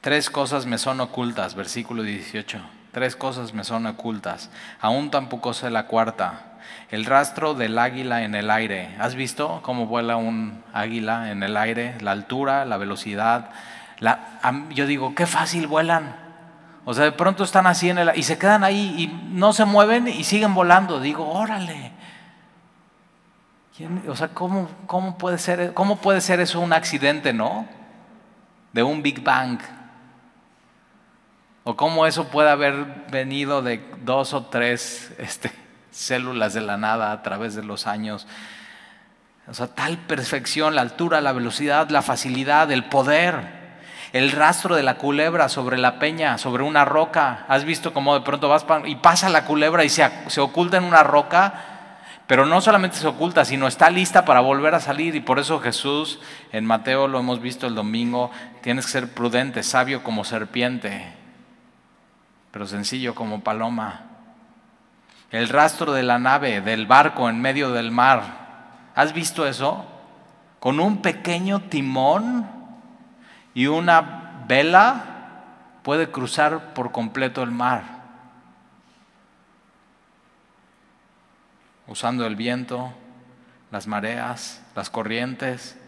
Tres cosas me son ocultas, versículo 18. Tres cosas me son ocultas. Aún tampoco sé la cuarta. El rastro del águila en el aire. ¿Has visto cómo vuela un águila en el aire? La altura, la velocidad. Yo digo, qué fácil vuelan. O sea, de pronto están así en el y se quedan ahí y no se mueven y siguen volando. Digo, órale. O sea, ¿cómo, cómo, puede ser, ¿cómo puede ser eso un accidente, no? De un Big Bang. O cómo eso puede haber venido de dos o tres este, células de la nada a través de los años. O sea, tal perfección, la altura, la velocidad, la facilidad, el poder, el rastro de la culebra sobre la peña, sobre una roca. ¿Has visto cómo de pronto vas y pasa la culebra y se, oculta en una roca? Pero no solamente se oculta, sino está lista para volver a salir. Y por eso Jesús, en Mateo lo hemos visto el domingo, tienes que ser prudente, sabio como serpiente pero sencillo como paloma. El rastro de la nave, del barco en medio del mar. ¿Has visto eso? Con un pequeño timón y una vela puede cruzar por completo el mar. Usando el viento, las mareas, las corrientes,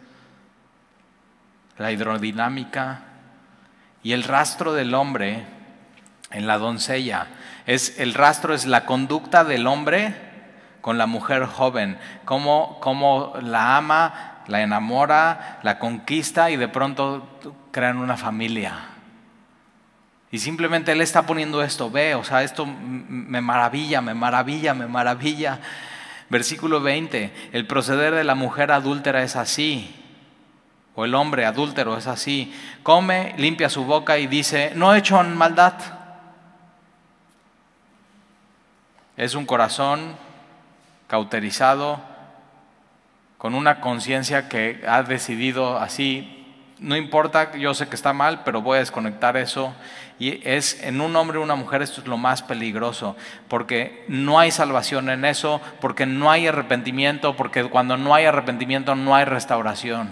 la hidrodinámica y el rastro del hombre en la doncella. Es, el rastro es la conducta del hombre con la mujer joven, cómo, cómo la ama, la enamora, la conquista y de pronto crean una familia. Y simplemente él está poniendo esto, ve, o sea, esto me maravilla, me maravilla, me maravilla. Versículo 20, el proceder de la mujer adúltera es así, o el hombre adúltero es así. Come, limpia su boca y dice, no he hecho maldad. Es un corazón cauterizado, con una conciencia que ha decidido así, no importa, yo sé que está mal, pero voy a desconectar eso. Y es en un hombre o una mujer esto es lo más peligroso, porque no hay salvación en eso, porque no hay arrepentimiento, porque cuando no hay arrepentimiento no hay restauración.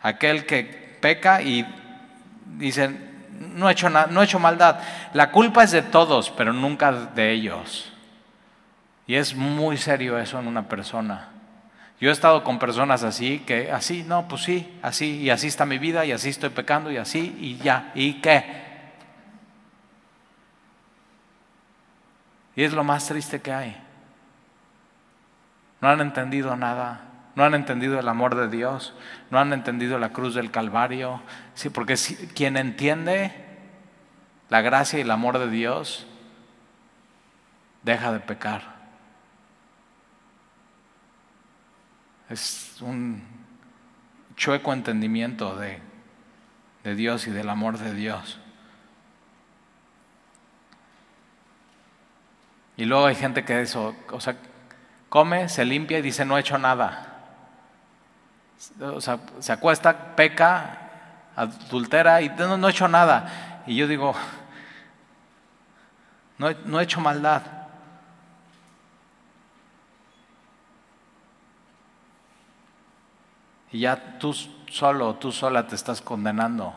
Aquel que peca y dicen, no he hecho, no he hecho maldad. La culpa es de todos, pero nunca de ellos. Y es muy serio eso en una persona. Yo he estado con personas así, que así, no, pues sí, así, y así está mi vida, y así estoy pecando, y así, y ya, ¿y qué? Y es lo más triste que hay. No han entendido nada no han entendido el amor de Dios, no han entendido la cruz del Calvario. Sí, porque quien entiende la gracia y el amor de Dios, deja de pecar. Es un chueco entendimiento de, de Dios y del amor de Dios. Y luego hay gente que eso, o sea, come, se limpia y dice no he hecho nada o sea, se acuesta, peca, adultera y no, no he hecho nada. Y yo digo, no, no he hecho maldad. Y ya tú solo, tú sola te estás condenando.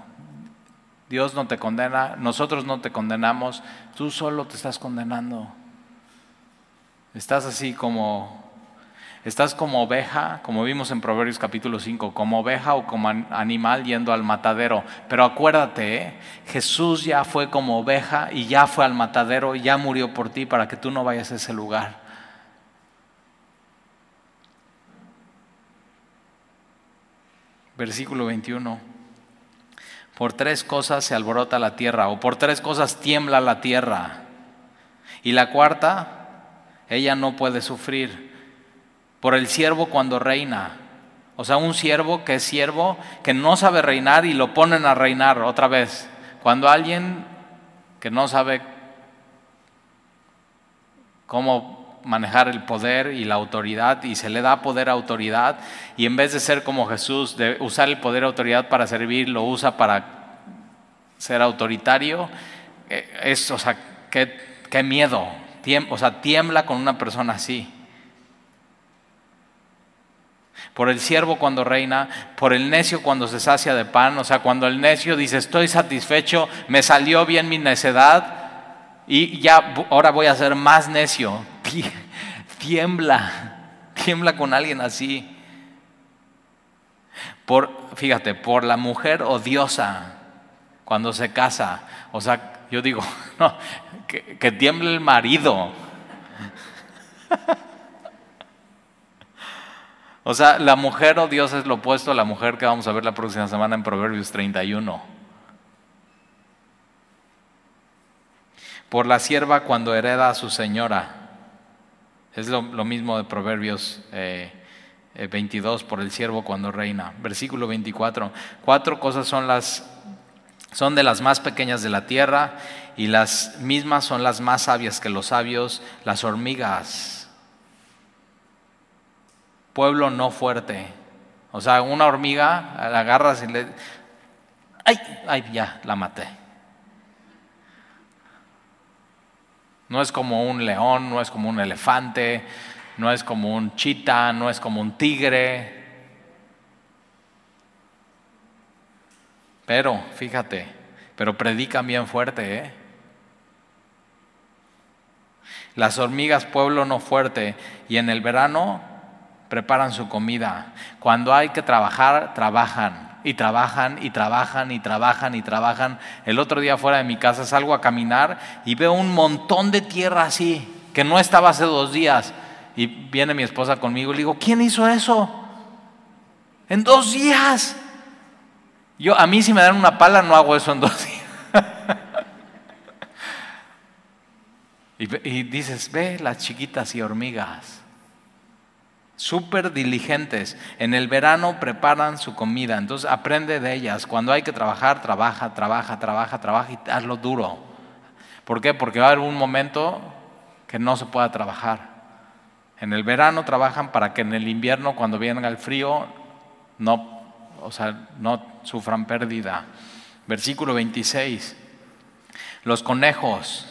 Dios no te condena, nosotros no te condenamos, tú solo te estás condenando. Estás así como Estás como oveja, como vimos en Proverbios capítulo 5, como oveja o como animal yendo al matadero. Pero acuérdate, ¿eh? Jesús ya fue como oveja y ya fue al matadero y ya murió por ti para que tú no vayas a ese lugar. Versículo 21. Por tres cosas se alborota la tierra o por tres cosas tiembla la tierra. Y la cuarta, ella no puede sufrir por el siervo cuando reina. O sea, un siervo que es siervo, que no sabe reinar y lo ponen a reinar otra vez. Cuando alguien que no sabe cómo manejar el poder y la autoridad y se le da poder a autoridad y en vez de ser como Jesús, de usar el poder a autoridad para servir, lo usa para ser autoritario, eh, es, o sea, qué, qué miedo, o sea, tiembla con una persona así. Por el siervo cuando reina, por el necio cuando se sacia de pan, o sea, cuando el necio dice, estoy satisfecho, me salió bien mi necedad y ya ahora voy a ser más necio. Tiembla, tiembla con alguien así. Por, fíjate, por la mujer odiosa cuando se casa, o sea, yo digo, no, que, que tiemble el marido. O sea, la mujer o Dios es lo opuesto a la mujer que vamos a ver la próxima semana en Proverbios 31. Por la sierva cuando hereda a su señora. Es lo, mismo de Proverbios 22, eh, eh, por el siervo cuando reina. Versículo 24. Cuatro cosas son las son de las más pequeñas de la tierra y las mismas son las más sabias que los sabios, las hormigas pueblo no fuerte. O sea, una hormiga la agarras y le... ¡Ay! ¡Ay! Ya, la maté. No es como un león, no es como un elefante, no es como un chita, no es como un tigre. Pero, fíjate, pero predican bien fuerte, ¿eh? Las hormigas, pueblo no fuerte, y en el verano preparan su comida. Cuando hay que trabajar, trabajan. Y trabajan y trabajan y trabajan y trabajan. El otro día fuera de mi casa salgo a caminar y veo un montón de tierra así, que no estaba hace dos días. Y viene mi esposa conmigo y le digo, ¿quién hizo eso? En dos días. Yo, a mí si me dan una pala no hago eso en dos días. y, y dices, ve las chiquitas y hormigas súper diligentes. En el verano preparan su comida, entonces aprende de ellas. Cuando hay que trabajar, trabaja, trabaja, trabaja, trabaja y hazlo duro. ¿Por qué? Porque va a haber un momento que no se pueda trabajar. En el verano trabajan para que en el invierno, cuando venga el frío, no, o sea, no sufran pérdida. Versículo 26. Los conejos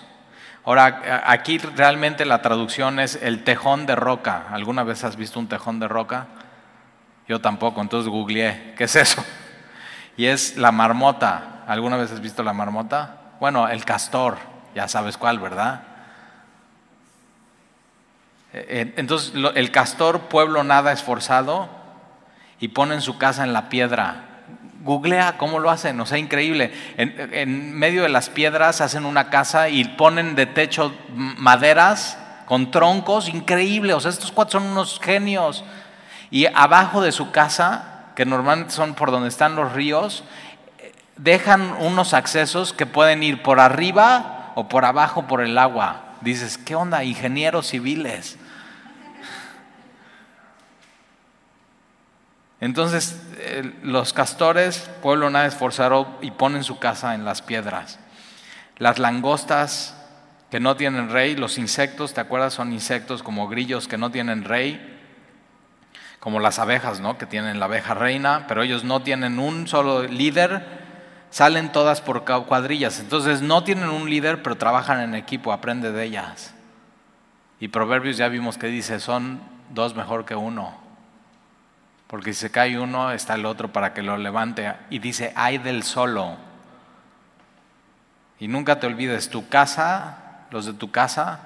Ahora, aquí realmente la traducción es el tejón de roca. ¿Alguna vez has visto un tejón de roca? Yo tampoco, entonces googleé, ¿qué es eso? Y es la marmota. ¿Alguna vez has visto la marmota? Bueno, el castor, ya sabes cuál, ¿verdad? Eh, entonces, el castor, pueblo nada esforzado, y ponen su casa en la piedra Googlea cómo lo hacen, o sea, increíble. En, medio de las piedras hacen una casa y ponen de techo maderas con troncos, increíble. O sea, estos cuatro son unos genios. Y abajo de su casa, que normalmente son por donde están los ríos, dejan unos accesos que pueden ir por arriba o por abajo por el agua. Dices, ¿qué onda? Ingenieros civiles. Entonces los castores, pueblo nada esforzado, y ponen su casa en las piedras. Las langostas que no tienen rey, los insectos, ¿te acuerdas? Son insectos como grillos que no tienen rey, como las abejas, ¿no? Que tienen la abeja reina, pero ellos no tienen un solo líder, salen todas por cuadrillas. Entonces no tienen un líder, pero trabajan en equipo, aprende de ellas. Y Proverbios ya vimos que dice, son dos mejor que uno. Porque si se cae uno, está el otro para que lo levante. Y dice, hay del solo. Y nunca te olvides, tu casa, los de tu casa,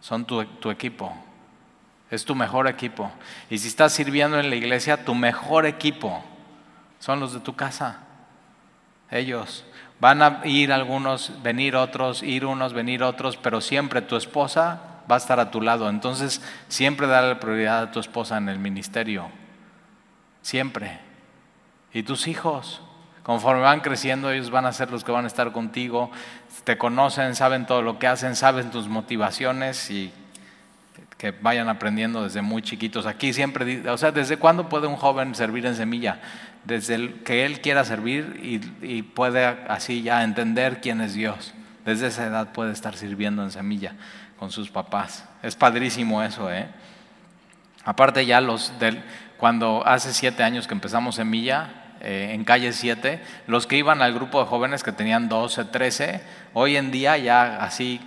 son tu, equipo. Es tu mejor equipo. Y si estás sirviendo en la iglesia, tu mejor equipo son los de tu casa. Ellos. Van a ir algunos, venir otros, ir unos, venir otros, pero siempre tu esposa va a estar a tu lado. Entonces, siempre darle prioridad a tu esposa en el ministerio. Siempre. Y tus hijos. Conforme van creciendo, ellos van a ser los que van a estar contigo. Te conocen, saben todo lo que hacen, saben tus motivaciones y que vayan aprendiendo desde muy chiquitos. Aquí siempre, o sea, ¿desde cuándo puede un joven servir en semilla? Desde que él quiera servir y, puede así ya entender quién es Dios. Desde esa edad puede estar sirviendo en semilla con sus papás. Es padrísimo eso, ¿eh? Aparte ya los del, cuando hace siete años que empezamos semilla, eh, en calle 7, los que iban al grupo de jóvenes que tenían 12, 13, hoy en día ya así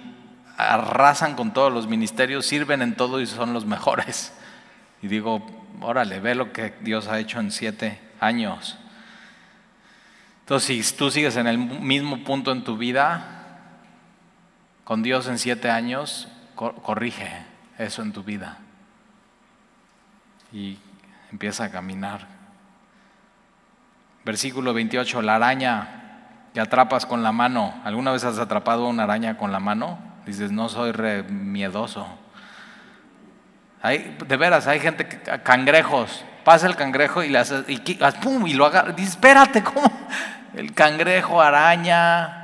arrasan con todos los ministerios, sirven en todo y son los mejores. Y digo, órale, ve lo que Dios ha hecho en siete años. Entonces, si tú sigues en el mismo punto en tu vida, con Dios en siete años, corrige eso en tu vida. Y empieza a caminar. Versículo 28, la araña que atrapas con la mano. ¿Alguna vez has atrapado una araña con la mano? Dices, no soy re miedoso. Hay, de veras, hay gente que, cangrejos, pasa el cangrejo y, le hace, y, ¡pum! y lo agarra. Dice, espérate, ¿cómo? El cangrejo, araña.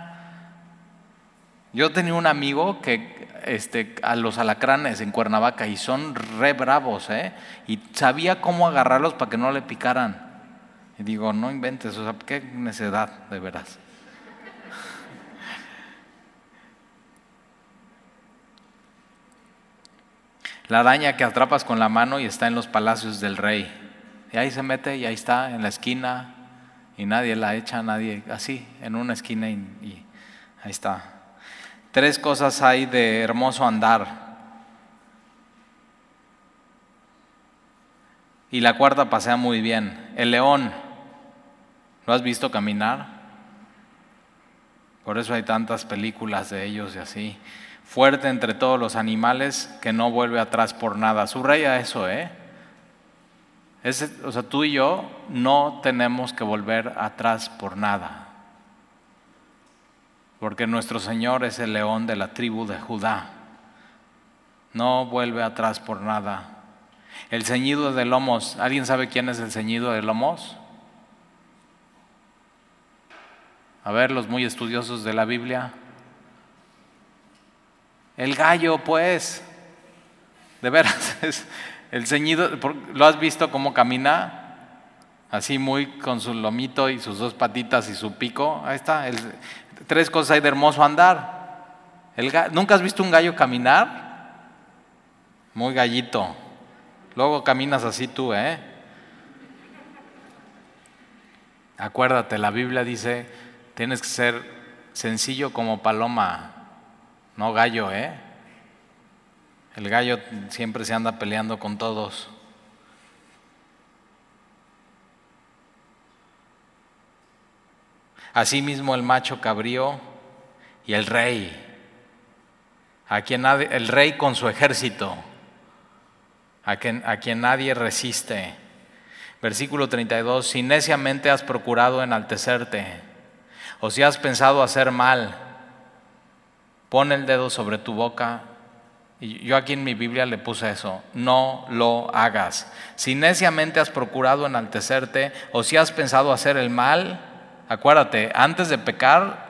Yo tenía un amigo que este, a los alacranes en Cuernavaca y son re bravos, ¿eh? Y sabía cómo agarrarlos para que no le picaran. Y digo, no inventes, o sea, qué necedad, de veras. La araña que atrapas con la mano y está en los palacios del rey. Y ahí se mete y ahí está en la esquina y nadie la echa, nadie, así, en una esquina y, y ahí está. Tres cosas hay de hermoso andar. Y la cuarta pasea muy bien. El león, ¿lo has visto caminar? Por eso hay tantas películas de ellos y así fuerte entre todos los animales que no vuelve atrás por nada. Subraya eso, ¿eh? o sea, tú y yo no tenemos que volver atrás por nada. Porque nuestro Señor es el león de la tribu de Judá. No vuelve atrás por nada. El ceñido de lomos, ¿alguien sabe quién es el ceñido de lomos? A ver, los muy estudiosos de la Biblia. El gallo, pues, de veras, el ceñido, ¿lo has visto cómo camina? Así muy con su lomito y sus dos patitas y su pico. Ahí está. Tres cosas hay de hermoso andar. ¿Nunca has visto un gallo caminar? Muy gallito. Luego caminas así tú, ¿eh? Acuérdate, la Biblia dice, tienes que ser sencillo como paloma no gallo, ¿eh? El gallo siempre se anda peleando con todos. Asimismo el macho cabrío y el rey, a quien el rey con su ejército, a quien, a quien nadie resiste. Versículo 32, si neciamente has procurado enaltecerte, o si has pensado hacer mal, pon el dedo sobre tu boca. Y yo aquí en mi Biblia le puse eso, no lo hagas. Si neciamente has procurado enaltecerte o si has pensado hacer el mal, acuérdate, antes de pecar,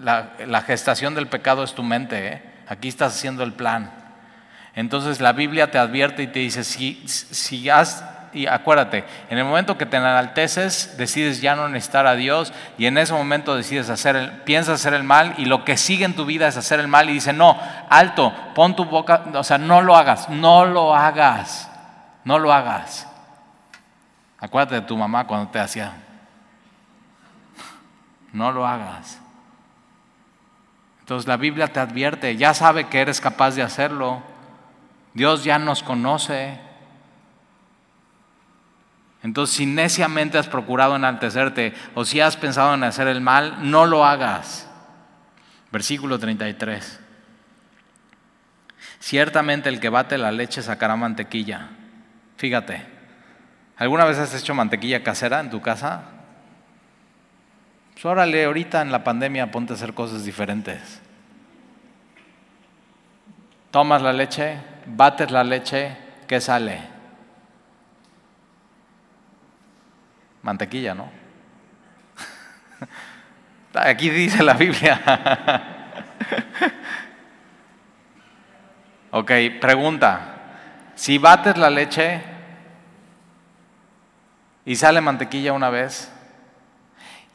la, gestación del pecado es tu mente, ¿eh? aquí estás haciendo el plan. Entonces la Biblia te advierte y te dice, si, si has y acuérdate, en el momento que te enalteces, decides ya no necesitar a Dios y en ese momento decides hacer el, piensas hacer el mal y lo que sigue en tu vida es hacer el mal y dice, no, alto, pon tu boca, o sea, no lo hagas, no lo hagas, no lo hagas. Acuérdate de tu mamá cuando te hacía, no lo hagas. Entonces la Biblia te advierte, ya sabe que eres capaz de hacerlo. Dios ya nos conoce. Entonces, si neciamente has procurado enaltecerte o si has pensado en hacer el mal, no lo hagas. Versículo 33. Ciertamente el que bate la leche sacará mantequilla. Fíjate, ¿alguna vez has hecho mantequilla casera en tu casa? Pues órale, ahorita en la pandemia ponte a hacer cosas diferentes. Tomas la leche, bates la leche, ¿qué sale? Mantequilla, ¿no? Aquí dice la Biblia. ok, pregunta. Si bates la leche y sale mantequilla una vez,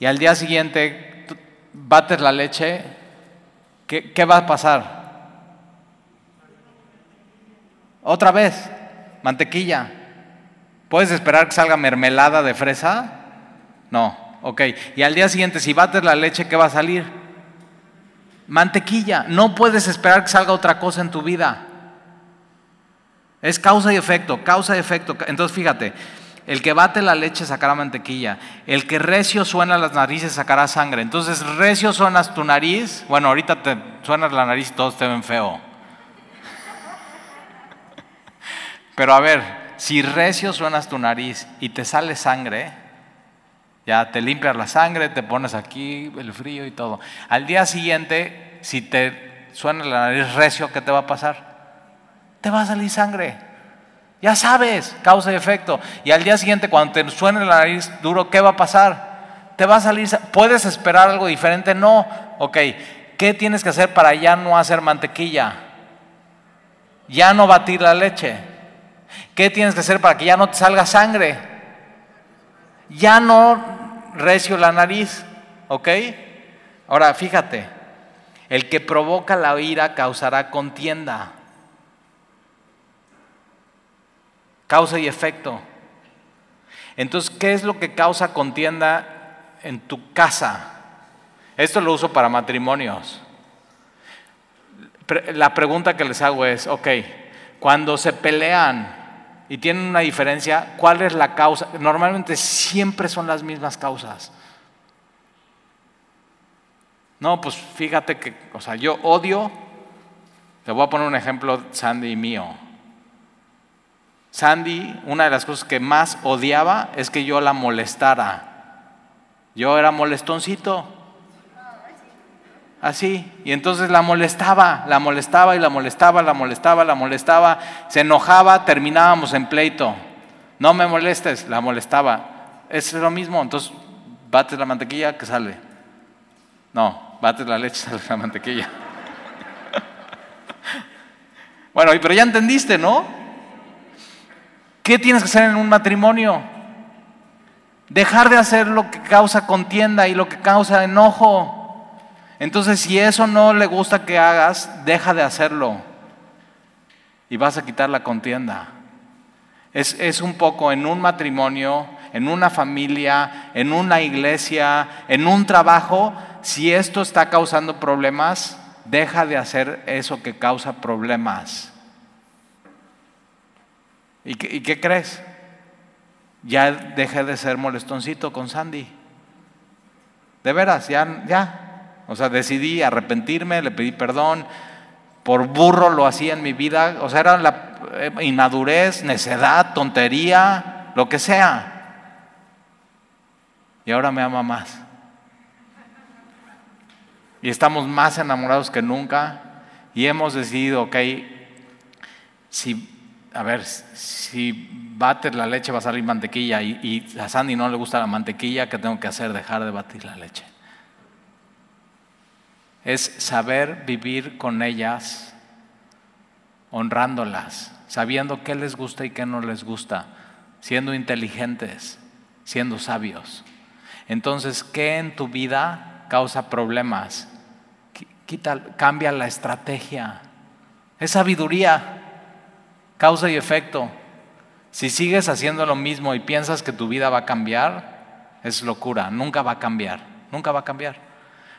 y al día siguiente bates la leche, ¿qué, qué va a pasar? Otra vez, mantequilla. ¿Puedes esperar que salga mermelada de fresa? No, ok. Y al día siguiente, si bates la leche, ¿qué va a salir? Mantequilla. No puedes esperar que salga otra cosa en tu vida. Es causa y efecto, causa y efecto. Entonces fíjate, el que bate la leche sacará mantequilla, el que recio suena las narices sacará sangre. Entonces recio suenas tu nariz, bueno, ahorita te suenas la nariz y todos te ven feo. Pero a ver, si recio suenas tu nariz y te sale sangre, ya te limpias la sangre, te pones aquí el frío y todo. Al día siguiente, si te suena la nariz recio, ¿qué te va a pasar? te va a salir sangre. Ya sabes, causa y efecto. Y al día siguiente, cuando te suene la nariz duro, ¿qué va a pasar? Te va a salir. ¿Puedes esperar algo diferente? No. Ok. ¿Qué tienes que hacer para ya no hacer mantequilla? Ya no batir la leche. ¿Qué tienes que hacer para que ya no te salga sangre? Ya no recio la nariz. ¿Ok? Ahora, fíjate. El que provoca la ira causará contienda. Causa y efecto. Entonces, ¿qué es lo que causa contienda en tu casa? Esto lo uso para matrimonios. La pregunta que les hago es, ok, cuando se pelean y tienen una diferencia, ¿cuál es la causa? Normalmente siempre son las mismas causas. No, pues fíjate que, o sea, yo odio, te voy a poner un ejemplo, Sandy mío. Sandy, una de las cosas que más odiaba es que yo la molestara. Yo era molestoncito. Así. Y entonces la molestaba, la molestaba y la molestaba, la molestaba, la molestaba. Se enojaba, terminábamos en pleito. No me molestes, la molestaba. Es lo mismo. Entonces, bates la mantequilla que sale. No, bates la leche, sale la mantequilla. bueno, pero ya entendiste, ¿no? ¿Qué tienes que hacer en un matrimonio? Dejar de hacer lo que causa contienda y lo que causa enojo. Entonces, si eso no le gusta que hagas, deja de hacerlo. Y vas a quitar la contienda. Es, es, un poco en un matrimonio, en una familia, en una iglesia, en un trabajo. Si esto está causando problemas, deja de hacer eso que causa problemas. ¿Y qué, crees? Ya dejé de ser molestoncito con Sandy. De veras, ya, ya. O sea, decidí arrepentirme, le pedí perdón. Por burro lo hacía en mi vida. O sea, era la eh, inmadurez, necedad, tontería, lo que sea. Y ahora me ama más. Y estamos más enamorados que nunca. Y hemos decidido, ok, si a ver, si bates la leche va a salir mantequilla y, a Sandy no le gusta la mantequilla, ¿qué tengo que hacer? Dejar de batir la leche. Es saber vivir con ellas, honrándolas, sabiendo qué les gusta y qué no les gusta, siendo inteligentes, siendo sabios. Entonces, ¿qué en tu vida causa problemas? Quita, cambia la estrategia. Es sabiduría causa y efecto. Si sigues haciendo lo mismo y piensas que tu vida va a cambiar, es locura, nunca va a cambiar, nunca va a cambiar.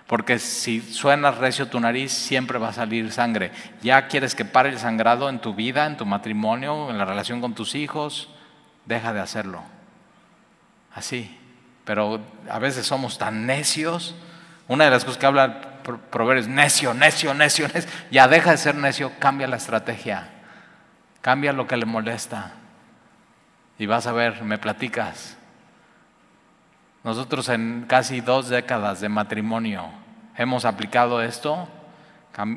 Porque si suena recio tu nariz, siempre va a salir sangre. Ya quieres que pare el sangrado en tu vida, en tu matrimonio, en la relación con tus hijos, deja de hacerlo. Así. Pero a veces somos tan necios. Una de las cosas que habla proverbios, necio, necio, necio, necio. Ya deja de ser necio, cambia la estrategia. Cambia lo que le molesta. Y vas a ver, me platicas. Nosotros en casi dos décadas de matrimonio hemos aplicado esto.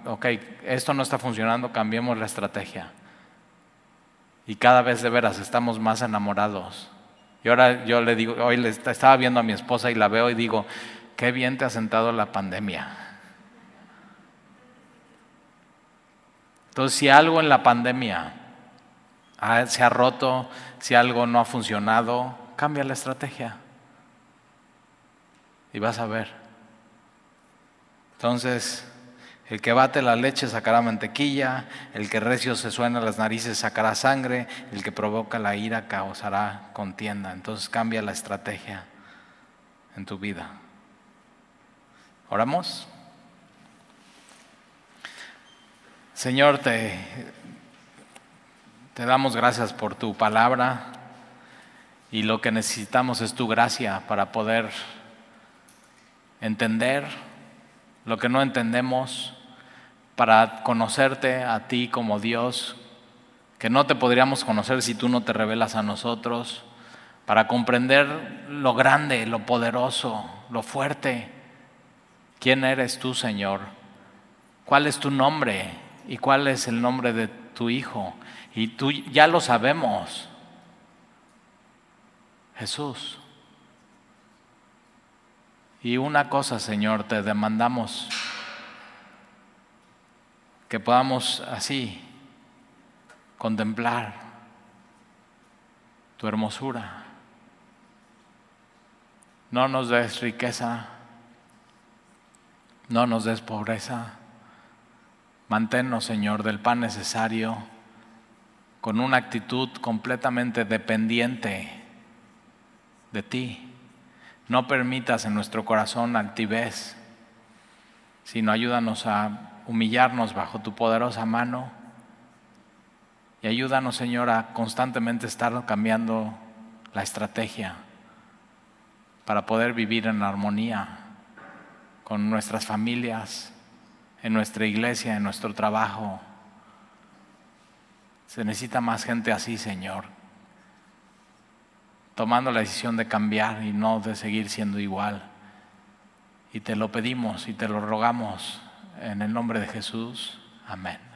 Ok, esto no está funcionando, cambiemos la estrategia. Y cada vez de veras estamos más enamorados. Y ahora yo le digo, hoy le estaba viendo a mi esposa y la veo y digo, qué bien te ha sentado la pandemia. Entonces, si algo en la pandemia se ha roto, si algo no ha funcionado, cambia la estrategia. Y vas a ver. Entonces, el que bate la leche sacará mantequilla, el que recio se suena las narices sacará sangre, el que provoca la ira causará contienda. Entonces cambia la estrategia en tu vida. Oramos. Señor, te, te damos gracias por tu palabra y lo que necesitamos es tu gracia para poder entender lo que no entendemos, para conocerte a ti como Dios, que no te podríamos conocer si tú no te revelas a nosotros, para comprender lo grande, lo poderoso, lo fuerte. ¿Quién eres tú, Señor? ¿Cuál es tu nombre? ¿Y cuál es el nombre de tu Hijo? Y tú ya lo sabemos. Jesús. Y una cosa, Señor, te demandamos que podamos así contemplar tu hermosura. No nos des riqueza, no nos des pobreza. Manténnos, Señor, del pan necesario con una actitud completamente dependiente de ti. No permitas en nuestro corazón altivez, sino ayúdanos a humillarnos bajo tu poderosa mano y ayúdanos, Señor, a constantemente estar cambiando la estrategia para poder vivir en armonía con nuestras familias, en nuestra iglesia, en nuestro trabajo. Se necesita más gente así, Señor, tomando la decisión de cambiar y no de seguir siendo igual. Y te lo pedimos y te lo rogamos en el nombre de Jesús, amén.